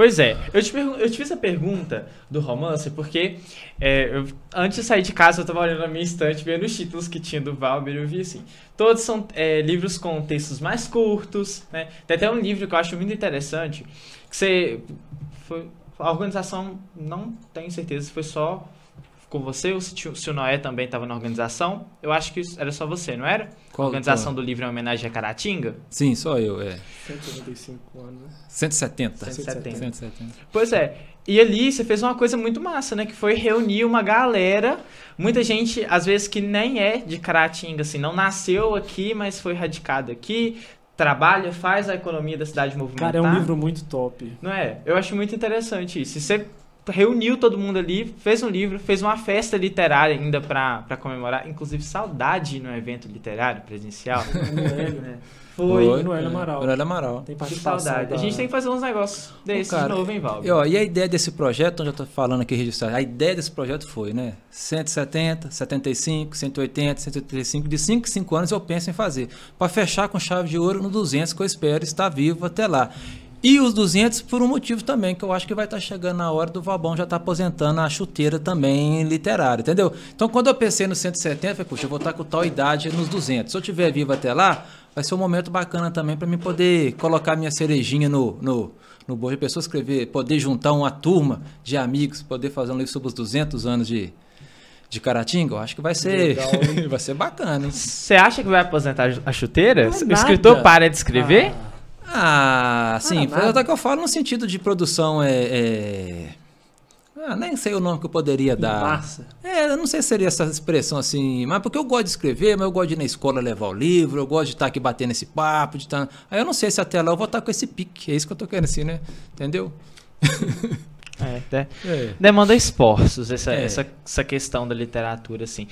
Pois é, eu te, eu te fiz a pergunta do romance porque é, eu- antes de sair de casa eu tava olhando na minha estante, vendo os títulos que tinha do Valber e eu vi assim, todos são é, livros com textos mais curtos, né? Tem até um livro que eu acho muito interessante, que você... Foi, a organização, não tenho certeza se foi só com você ou se, se o Noé também estava na organização. Eu acho que isso era só você, não era? Qual- a organização qual? do livro em homenagem a Caratinga? Sim, só eu, é. 195 anos, né? 170. 170. 170. Pois é. E ali você fez uma coisa muito massa, né? Que foi reunir uma galera. Muita gente, às vezes, que nem é de Caratinga, assim, não nasceu aqui, mas foi radicado aqui, trabalha, faz a economia da cidade movimentar. Cara, é um livro muito top. Não é? Eu acho muito interessante isso. E você reuniu todo mundo ali, fez um livro, fez uma festa literária ainda pra, pra comemorar. Inclusive, saudade no evento literário presencial. *laughs* Né? Foi. Foi. Hélio Amaral. Noel Amaral. Tem Que saudade. da- A gente tem que fazer uns negócios desses cara, de novo, hein, Val? E, ó, e a ideia desse projeto, onde eu estou falando aqui registrado, a ideia desse projeto foi, né? 170, 75, 180, 185, de 5 em 5 anos eu penso em fazer. Para fechar com chave de ouro no 200, que eu espero estar vivo até lá. E os 200 por um motivo também, que eu acho que vai estar chegando na hora do Valbão já estar aposentando a chuteira também literária, entendeu? Então quando eu pensei no 170, eu falei, puxa, eu vou estar com tal idade nos 200. Se eu estiver vivo até lá, vai ser um momento bacana também para mim poder colocar minha cerejinha no, no, no bolo. A pessoa escrever, poder juntar uma turma de amigos, poder fazer um livro sobre os 200 anos de, de Caratinga, eu acho que vai ser, Legal, *laughs* vai ser bacana, hein? Você acha que vai aposentar a chuteira? Não é o escritor para de escrever? Ah, sim, nada. foi até que eu falo no sentido de produção é, é... Ah, nem sei o nome que eu poderia Ah, dar. massa. É, eu não sei se seria essa expressão assim, mas porque eu gosto de escrever, mas eu gosto de ir na escola levar o livro, eu gosto de estar aqui batendo esse papo, de estar... Aí eu não sei se até lá eu vou estar com esse pique, é isso que eu tô querendo assim, né? Entendeu? É, de- É. demanda esforços essa, É. essa, essa questão da literatura, assim.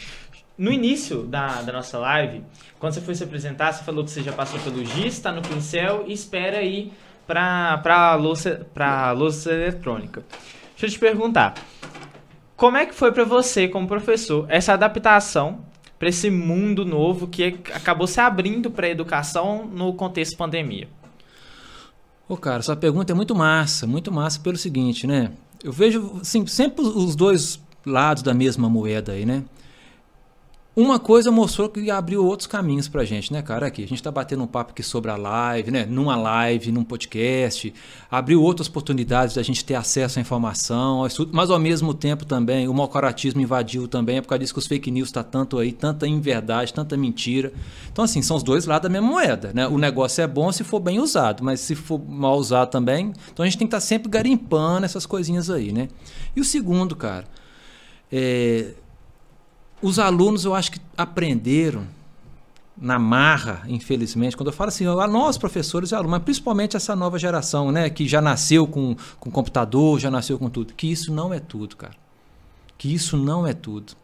No início da, da nossa live, quando você foi se apresentar, você falou que você já passou pelo GIS, está no pincel e espera ir para a louça, pra louça eletrônica. Deixa eu te perguntar, como é que foi para você, como professor, essa adaptação para esse mundo novo que acabou se abrindo para a educação no contexto pandemia? Ô, cara, sua pergunta é muito massa, muito massa pelo seguinte, né? Eu vejo, assim, sempre os dois lados da mesma moeda aí, né? Uma coisa mostrou que abriu outros caminhos pra gente, né, cara? Aqui, a gente tá batendo um papo aqui sobre a live, né? Numa live, num podcast. Abriu outras oportunidades da gente ter acesso à informação, ao estudo, mas ao mesmo tempo também o mau caratismo invadiu também, é por causa disso que os fake news tá tanto aí, tanta inverdade, tanta mentira. Então, assim, são os dois lados da mesma moeda, né? O negócio é bom se for bem usado, mas se for mal usado também, então a gente tem que estar sempre garimpando essas coisinhas aí, né? E o segundo, cara, é, os alunos eu acho que aprenderam na marra, infelizmente, quando eu falo assim, nós professores e alunos, mas principalmente essa nova geração, né, que já nasceu com, com computador, já nasceu com tudo, que isso não é tudo, cara. Que isso não é tudo.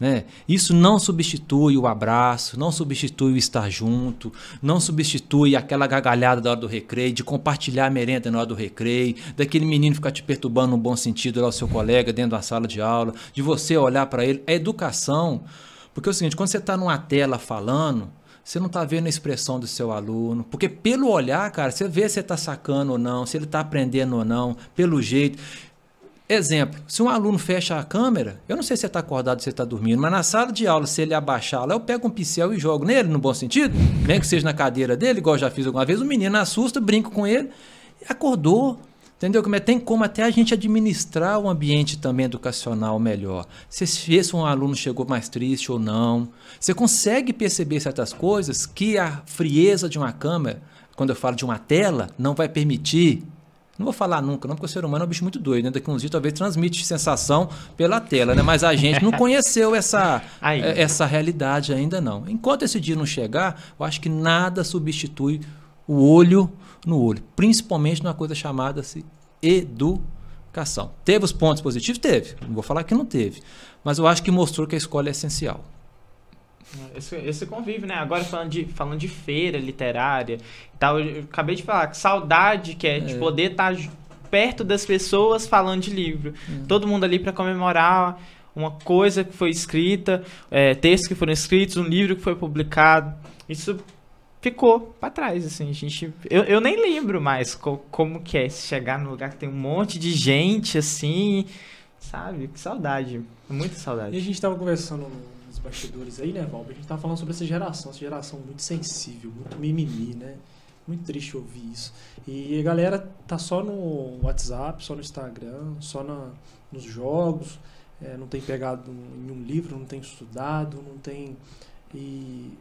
Né? Isso não substitui o abraço, não substitui o estar junto, não substitui aquela gargalhada da hora do recreio, de compartilhar a merenda na hora do recreio, daquele menino ficar te perturbando no bom sentido lá o seu colega dentro da sala de aula, de você olhar para ele. É educação. Porque é o seguinte, quando você está numa tela falando, Você não está vendo a expressão do seu aluno. Porque pelo olhar, cara, você vê se ele está sacando ou não, se ele está aprendendo ou não, pelo jeito. Exemplo, se um aluno fecha a câmera, eu não sei se você está acordado se está dormindo, mas na sala de aula, se ele abaixar lá, eu pego um pincel e jogo nele, no bom sentido, nem que seja na cadeira dele, igual já fiz alguma vez, o menino assusta, brinco com ele, acordou, Entendeu? Como é, tem como até a gente administrar o ambiente também educacional melhor. Se um aluno chegou mais triste ou não. Você consegue perceber certas coisas que a frieza de uma câmera, quando eu falo de uma tela, não vai permitir. Não vou falar nunca, não, porque o ser humano é um bicho muito doido, né? Daqui uns dias talvez transmite sensação pela tela, né? Mas a gente não *laughs* conheceu essa, é, essa realidade ainda não. Enquanto esse dia não chegar, eu acho que nada substitui o olho no olho, principalmente numa coisa chamada-se educação. Teve os pontos positivos? Teve. Não vou falar que não teve. Mas eu acho que mostrou que a escola é essencial. Esse, esse convívio, né? Agora falando de, falando de feira literária e tal, eu acabei de falar que saudade que é, é. de poder estar tá perto das pessoas falando de livro. Hum. Todo mundo ali para comemorar uma coisa que foi escrita, é, textos que foram escritos, um livro que foi publicado. Isso ficou para trás, assim, a gente... Eu, eu nem lembro mais co como que é chegar num lugar que tem um monte de gente, assim, sabe? Que saudade, muita saudade. E a gente tava conversando bastidores aí, né, Val? A gente tava falando sobre essa geração, essa geração muito sensível, muito mimimi, né? Muito triste ouvir isso. E a galera tá só no WhatsApp, só no Instagram, só na, nos jogos, é, não tem pegado em um livro, não tem estudado, não tem... E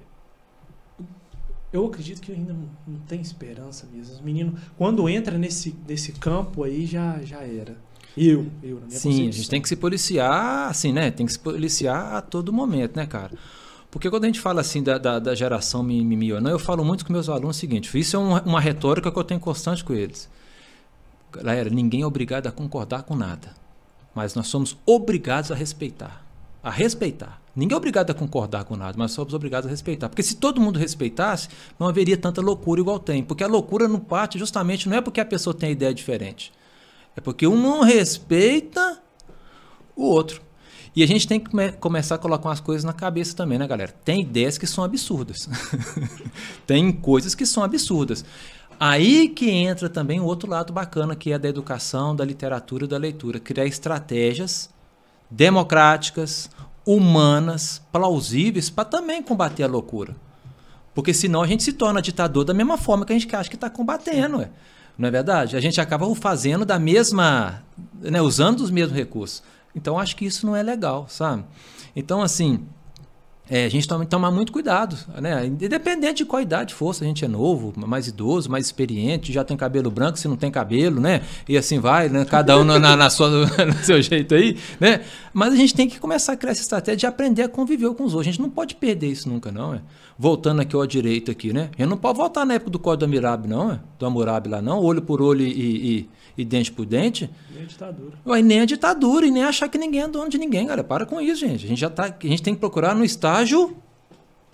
eu acredito que ainda não, não tem esperança mesmo. Os meninos, quando entra nesse, nesse campo aí, já, já era. Eu, eu, na minha Sim, a gente tem que se policiar, assim, né? Tem que se policiar a todo momento, né, cara? Porque quando a gente fala assim da, da, da geração mimimi ou não, eu falo muito com meus alunos o seguinte: isso é uma, uma retórica que eu tenho constante com eles. Galera, ninguém é obrigado a concordar com nada. Mas nós somos obrigados a respeitar. A respeitar. Ninguém é obrigado a concordar com nada, mas somos obrigados a respeitar. Porque se todo mundo respeitasse, não haveria tanta loucura igual tem. Porque a loucura não parte justamente não é porque a pessoa tem ideia diferente. É porque um não respeita o outro. E a gente tem que come começar a colocar umas coisas na cabeça também, né, galera? Tem ideias que são absurdas. *laughs* tem coisas que são absurdas. Aí que entra também o outro lado bacana, que é da educação, da literatura e da leitura. Criar estratégias democráticas, humanas, plausíveis para também combater a loucura. Porque senão a gente se torna ditador da mesma forma que a gente acha que está combatendo. Ué. Não é verdade? A gente acaba fazendo da mesma. Né, usando os mesmos recursos. Então acho que isso não é legal, sabe? Então, assim, é, a gente toma, tomar muito cuidado, né? Independente de qual idade for, se a gente é novo, mais idoso, mais experiente, já tem cabelo branco, se não tem cabelo, né? E assim vai, né? Cada um na, na sua, *laughs* no seu jeito aí, né? Mas a gente tem que começar a criar essa estratégia de aprender a conviver com os outros. A gente não pode perder isso nunca, não, é? Voltando aqui ao direito aqui, né? A gente não pode voltar na época do Código do Hammurabi, não, é? Do Hammurabi lá, não. Olho por olho e, e e dente por dente. Nem a ditadura. Ué, nem a ditadura e nem achar que ninguém é dono de ninguém, cara. Para com isso, gente. A gente já tá, a gente tem que procurar no estágio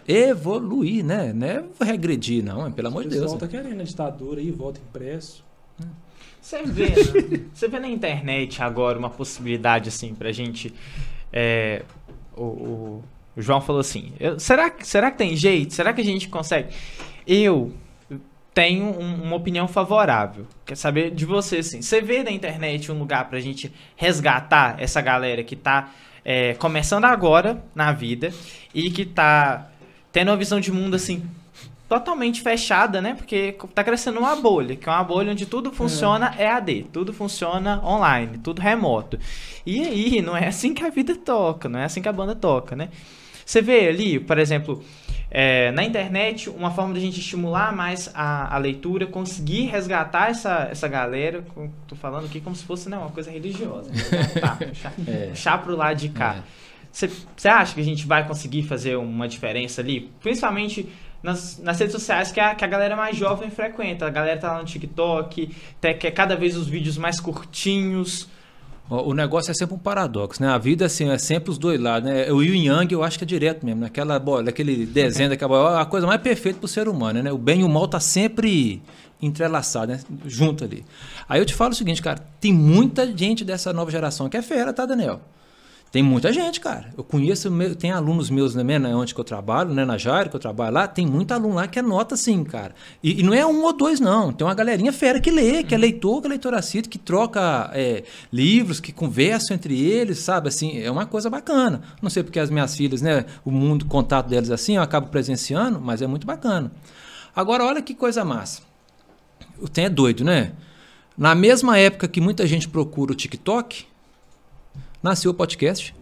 evoluir, né? Não é regredir, não, é, pelo amor de Deus. Volta querendo a ditadura aí, volta impresso. Você vê, né? você vê na internet agora uma possibilidade assim pra gente. É, o, o, o, João falou assim: eu, será, será que tem jeito? Será que a gente consegue? Eu tenho um, uma opinião favorável. Quer saber de você, assim. Você vê na internet um lugar pra gente resgatar essa galera que tá é, começando agora na vida e que tá tendo uma visão de mundo, assim, totalmente fechada, né? Porque tá crescendo uma bolha, que é uma bolha onde tudo funciona é. EAD, tudo funciona online, tudo remoto. E aí, não é assim que a vida toca, não é assim que a banda toca, né? Você vê ali, por exemplo, é, na internet, uma forma da gente estimular mais a, a leitura, conseguir resgatar essa, essa galera, tô falando aqui como se fosse né, uma coisa religiosa, *laughs* tá, puxar, é. puxar pro lado de cá. Você é. acha que a gente vai conseguir fazer uma diferença ali? Principalmente nas, nas redes sociais que a, que a galera mais jovem frequenta. A galera tá lá no TikTok, quer cada vez os vídeos mais curtinhos, o negócio é sempre um paradoxo, né? A vida assim, é sempre os dois lados, né? O Yin Yang eu acho que é direto mesmo, naquela bola, aquele desenho daquela bola, a coisa mais perfeita para o ser humano, né? O bem e o mal tá sempre entrelaçado, né? Junto ali. Aí eu te falo o seguinte, cara, tem muita gente dessa nova geração que é fera, tá, Daniel? Tem muita gente, cara. Eu conheço, tem alunos meus né, né, onde que eu trabalho, né, na Jair, que eu trabalho lá, tem muito aluno lá que anota assim, cara. E, e, não é um ou dois, não. Tem uma galerinha fera que lê, que é leitor, que é leitor assíduo, que troca é, livros, que conversam entre eles, sabe? Assim, é uma coisa bacana. Não sei porque as minhas filhas, né, o mundo, o contato delas assim, eu acabo presenciando, mas é muito bacana. Agora, olha que coisa massa. O tem é doido, né? Na mesma época que muita gente procura o TikTok, nasceu o podcast.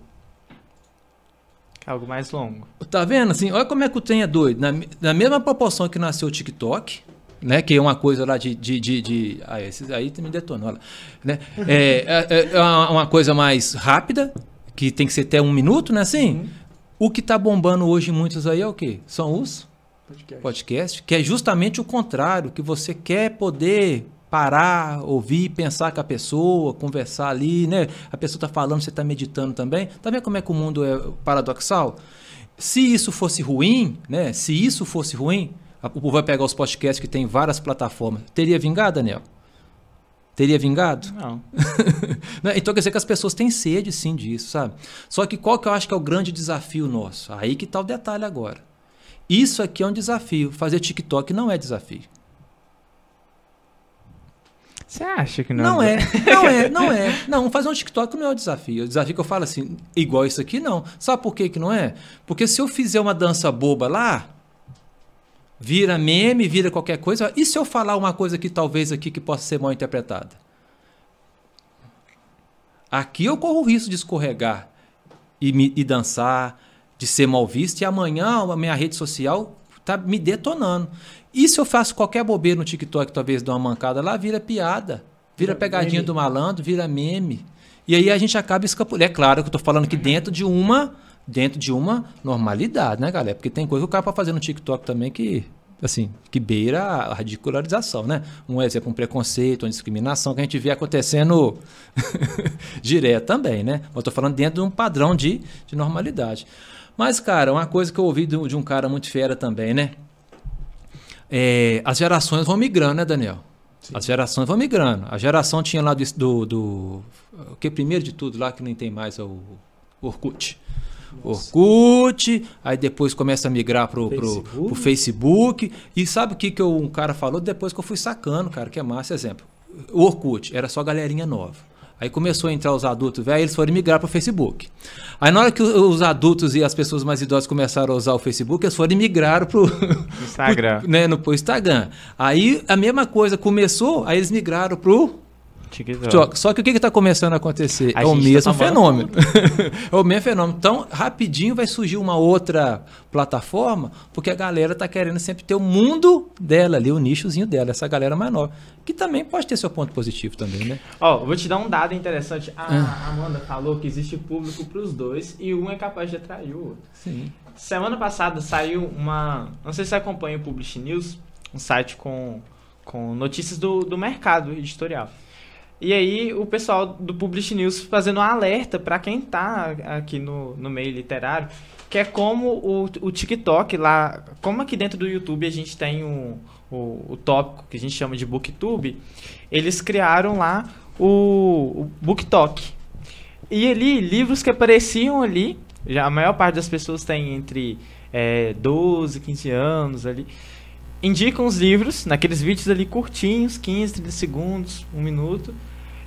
É algo mais longo. Tá vendo? Assim, olha como é que o trem é doido. Na, na mesma proporção que nasceu o TikTok, né? Que é uma coisa lá de. de, de, de ah, esses aí me detonou. Lá, né? É, é, é, uma coisa mais rápida, que tem que ser até um minuto, né? Assim. Uhum. O que tá bombando hoje muitos aí é o quê? São os podcast. podcast, que é justamente o contrário, que você quer poder parar, ouvir, pensar com a pessoa, conversar ali, né? A pessoa está falando, você está meditando também. Tá vendo como é que o mundo é paradoxal? Se isso fosse ruim, né? Se isso fosse ruim, o povo vai pegar os podcasts que tem várias plataformas. Teria vingado, Daniel? Teria vingado? Não. *laughs* Né? então quer dizer que as pessoas têm sede sim disso, sabe? Só que qual que eu acho que é o grande desafio nosso? Aí que está o detalhe agora. Isso aqui é um desafio. Fazer TikTok não é desafio. Você acha que não? Não é, não é, não é. Não, fazer um TikTok não é o desafio. O desafio que eu falo assim, igual isso aqui, não. Sabe por que, que não é? Porque se eu fizer uma dança boba lá, vira meme, vira qualquer coisa. E se eu falar uma coisa que talvez aqui que possa ser mal interpretada? Aqui eu corro o risco de escorregar e, me, e dançar, de ser mal visto, e amanhã a minha rede social tá me detonando. E se eu faço qualquer bobeira no TikTok, talvez dê uma mancada lá, vira piada. Vira pegadinha meme. do malandro, vira meme. E aí a gente acaba escapulando. É claro que eu tô falando que dentro de uma dentro de uma normalidade, né, galera? Porque tem coisa que o cara pode fazer no TikTok também que assim, que beira a ridicularização, né? Um exemplo, um preconceito, uma discriminação que a gente vê acontecendo *laughs* direto também, né? Eu tô falando dentro de um padrão de, de normalidade. Mas, cara, uma coisa que eu ouvi de um cara muito fera também, né? é, as gerações vão migrando, né, Daniel? Sim. As gerações vão migrando. A geração tinha lá do, do, do, o que primeiro de tudo lá que nem tem mais é o Orkut. Nossa. Orkut, aí depois começa a migrar pro Facebook. Pro, pro Facebook. E sabe o que, que eu, um cara falou depois que eu fui sacando, cara, que é massa exemplo. O Orkut era só galerinha nova. Aí começou a entrar os adultos, velho, eles foram migrar para o Facebook. Aí na hora que os adultos e as pessoas mais idosas começaram a usar o Facebook, eles foram migrar para o Instagram. *laughs* pro, né, no, pro Instagram. Aí a mesma coisa começou, aí eles migraram para o TikTok. Só que o que está começando a acontecer? A é o mesmo tá fenômeno. *laughs* é o mesmo fenômeno. Então, rapidinho vai surgir uma outra plataforma, porque a galera está querendo sempre ter o mundo dela ali, o nichozinho dela, essa galera mais nova. Que também pode ter seu ponto positivo também, né? Ó, oh, vou te dar um dado interessante. A ah. Amanda falou que existe público para os dois e um é capaz de atrair o outro. Sim. Semana passada saiu uma. Não sei se você acompanha o Publish News, um site com, com notícias do, do mercado editorial. E aí o pessoal do Publish News fazendo um alerta para quem tá aqui no, no meio literário, que é como o, o TikTok lá, como aqui dentro do YouTube a gente tem o, o, tópico que a gente chama de Booktube, eles criaram lá o, o BookTok. E ali, livros que apareciam ali, já a maior parte das pessoas tem entre é, 12, 15 anos ali, indicam os livros naqueles vídeos ali curtinhos, 15, 30 segundos, um minuto,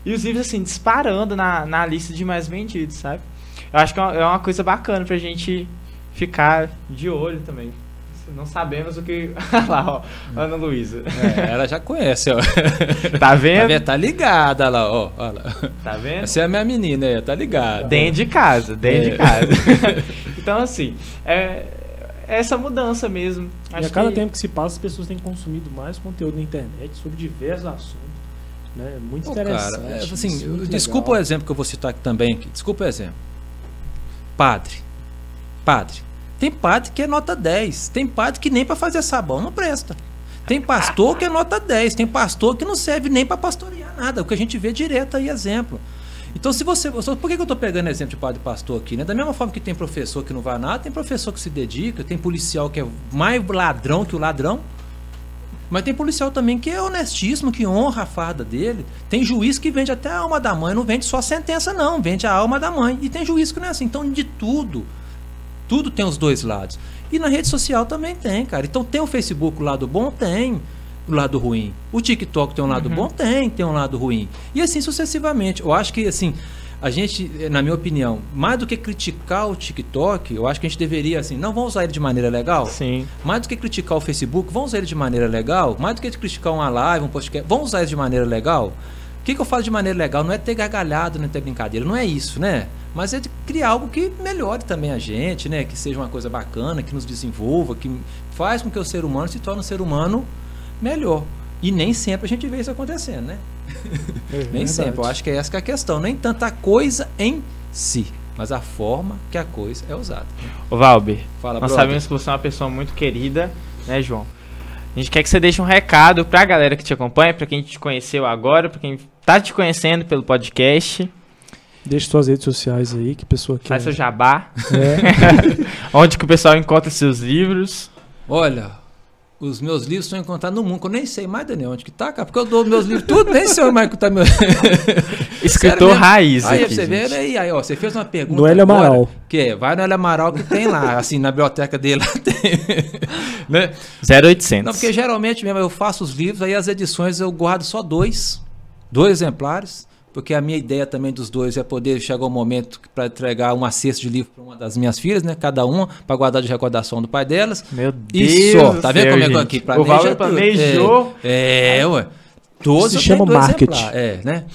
e os livros, assim, disparando na, na lista de mais vendidos, sabe? Eu acho que é uma, é uma coisa bacana pra gente ficar de olho também. Não sabemos o que. Olha *laughs* lá, ó. Ana Luísa. É, ela já conhece, ó. *laughs* Tá vendo? Tá, ligada lá, ó. Olha Tá vendo? Essa é a minha menina aí, tá ligada. Dentro de casa, dentro é. de casa. *laughs* então, assim, é, é essa mudança mesmo. Acho e a cada que... tempo que se passa, as pessoas têm consumido mais conteúdo na internet sobre diversos assuntos. Né? Muito interessante. Cara, é, assim, desculpa legal. o exemplo que eu vou citar aqui também. Desculpa o exemplo. Padre. Padre. Tem padre que é nota 10. Tem padre que nem para fazer sabão não presta. Tem pastor que é nota 10. Tem pastor que não serve nem para pastorear nada. O que a gente vê direto aí, exemplo. Então, se você. Por que eu estou pegando exemplo de padre e pastor aqui? Né? Da mesma forma que tem professor que não vai nada, tem professor que se dedica, tem policial que é mais ladrão que o ladrão. Mas tem policial também que é honestíssimo, que honra a farda dele. Tem juiz que vende até a alma da mãe, não vende só a sentença, não, vende a alma da mãe. E tem juiz que não é assim. Então, de tudo, tudo tem os dois lados. E na rede social também tem, cara. Então, tem o Facebook o lado bom? Tem o lado ruim. O TikTok tem um lado Uhum. bom? Tem, tem um lado ruim. E assim sucessivamente. Eu acho que, assim, a gente, na minha opinião, mais do que criticar o TikTok, eu acho que a gente deveria, assim, não vamos usar ele de maneira legal? Sim. Mais do que criticar o Facebook, vamos usar ele de maneira legal? Mais do que criticar uma live, um podcast, vamos usar ele de maneira legal? O que, que eu falo de maneira legal? Não é ter gargalhado, não é ter brincadeira, não é isso, né? Mas é de criar algo que melhore também a gente, né? Que seja uma coisa bacana, que nos desenvolva, que faz com que o ser humano se torne um ser humano melhor. E nem sempre a gente vê isso acontecendo, né? Nem sempre. Eu acho que é essa que é a questão. Nem tanta coisa em si, mas a forma que a coisa é usada. Ô, Valber, Fala, nós brother. sabemos que você é uma pessoa muito querida, né, João? A gente quer que você deixe um recado pra galera que te acompanha, pra quem te conheceu agora, pra quem tá te conhecendo pelo podcast. Deixe suas redes sociais aí, que pessoa que Faz seu jabá. é. *laughs* onde que o pessoal encontra seus livros. Olha, os meus livros estão encontrados no mundo, eu nem sei mais, Daniel, onde que tá, cara, porque eu dou meus livros tudo, nem sei mais que tá meu. *laughs* Escritor raiz Aí aqui, você vê, gente. olha aí, aí, ó, você fez uma pergunta. No Hélio agora, Amaral. Que é, vai no Hélio Amaral que tem lá, assim, na biblioteca dele lá tem. *laughs* né? 0800. Não, porque geralmente mesmo eu faço os livros, aí as edições eu guardo só dois, dois exemplares, porque a minha ideia também dos dois é poder chegar um momento para entregar uma cesta de livro para uma das minhas filhas, né? Cada uma, para guardar de recordação do pai delas. Meu Deus Isso, ó, do tá vendo como é que aqui O planeja Valber tudo. planejou. É, é ué. Todos Se chama marketing. É, né?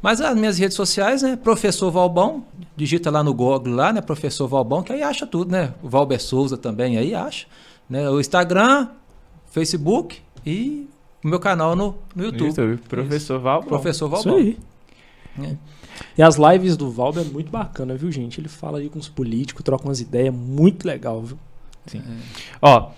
Mas as minhas redes sociais, né? Professor Valbão, digita lá no Google lá, né? Professor Valbão, que aí acha tudo, né? O Valber Souza também aí acha, né? O Instagram, Facebook e o meu canal no, no YouTube. YouTube, Professor Val. Professor Isso Valbão. aí. É. E as lives do Valber é muito bacana, viu, gente? Ele fala aí com os políticos, troca umas ideias, muito legal, viu? Ó,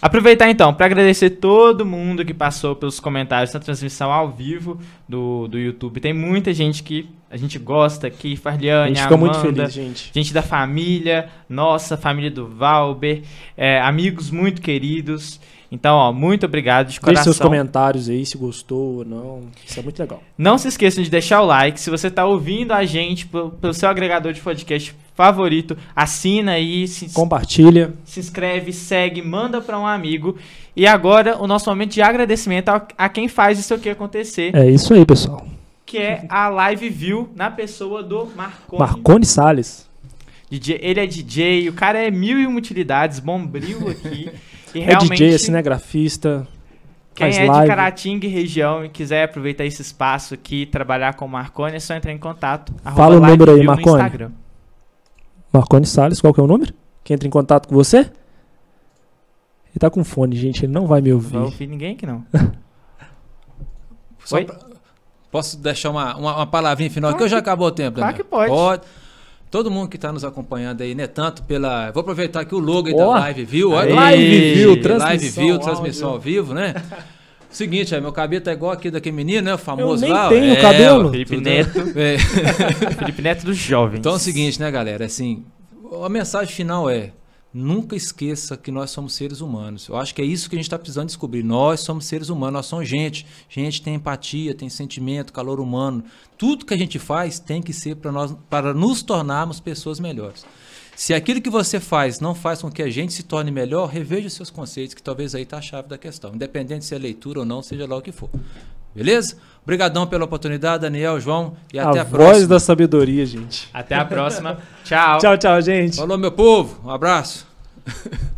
aproveitar então para agradecer todo mundo que passou pelos comentários na transmissão ao vivo do, do YouTube. Tem muita gente que a gente gosta aqui, A Farliane, gente fica muito Amanda, feliz, gente. gente da família, nossa, família do Valber, é, amigos muito queridos. Então, ó, muito obrigado de Deixe coração. seus comentários aí, se gostou ou não. Isso é muito legal. Não se esqueçam de deixar o like. Se você está ouvindo a gente pelo, pelo seu agregador de podcast favorito, assina aí, se, Compartilha. se inscreve, segue, manda para um amigo. E agora o nosso momento de agradecimento a, a quem faz isso aqui acontecer, É isso aí, pessoal. que é a Live View na pessoa do Marconi. Marcone Salles. DJ, ele é DJ, o cara é mil e uma utilidades, bombril aqui. *laughs* E É DJ, é cinegrafista. quem faz é de live. Caratinga e região e quiser aproveitar esse espaço aqui, trabalhar com o Marconi, é só entrar em contato. Fala o número aí, Marconi. Instagram. Marcone Salles, qual que é o número? Quem entra em contato com você? Ele tá com fone, gente, ele não vai me Não vai ouvir. ouvir ninguém aqui não. *laughs* Pra- Posso deixar uma, uma, uma palavrinha final, que eu já acabou o tempo. claro Daniel. que pode. Todo mundo que está nos acompanhando aí, né? Tanto pela. Vou aproveitar aqui o logo aí da Ó. Live View. Olha, Live View, Live transmissão, View, áudio. transmissão ao vivo, né? *laughs* Seguinte, aí, meu cabelo tá igual aqui daquele menino, né? O famoso nem lá. tenho cabelo. ó, Felipe tudo- Neto. *laughs* É. Felipe Neto dos jovens. Então é o seguinte, né, galera? Assim, a mensagem final é: nunca esqueça que nós somos seres humanos. Eu acho que é isso que a gente está precisando descobrir. Nós somos seres humanos, nós somos gente. Gente tem empatia, tem sentimento, calor humano. Tudo que a gente faz tem que ser para nós, para nos tornarmos pessoas melhores. Se aquilo que você faz não faz com que a gente se torne melhor, reveja os seus conceitos, que talvez aí está a chave da questão. Independente se é leitura ou não, seja lá o que for. Beleza? Obrigadão pela oportunidade, Daniel, João, e até a a, voz próxima. da sabedoria, gente. Até a próxima. Tchau. Tchau, tchau, gente. Falou, meu povo. Um abraço. *laughs*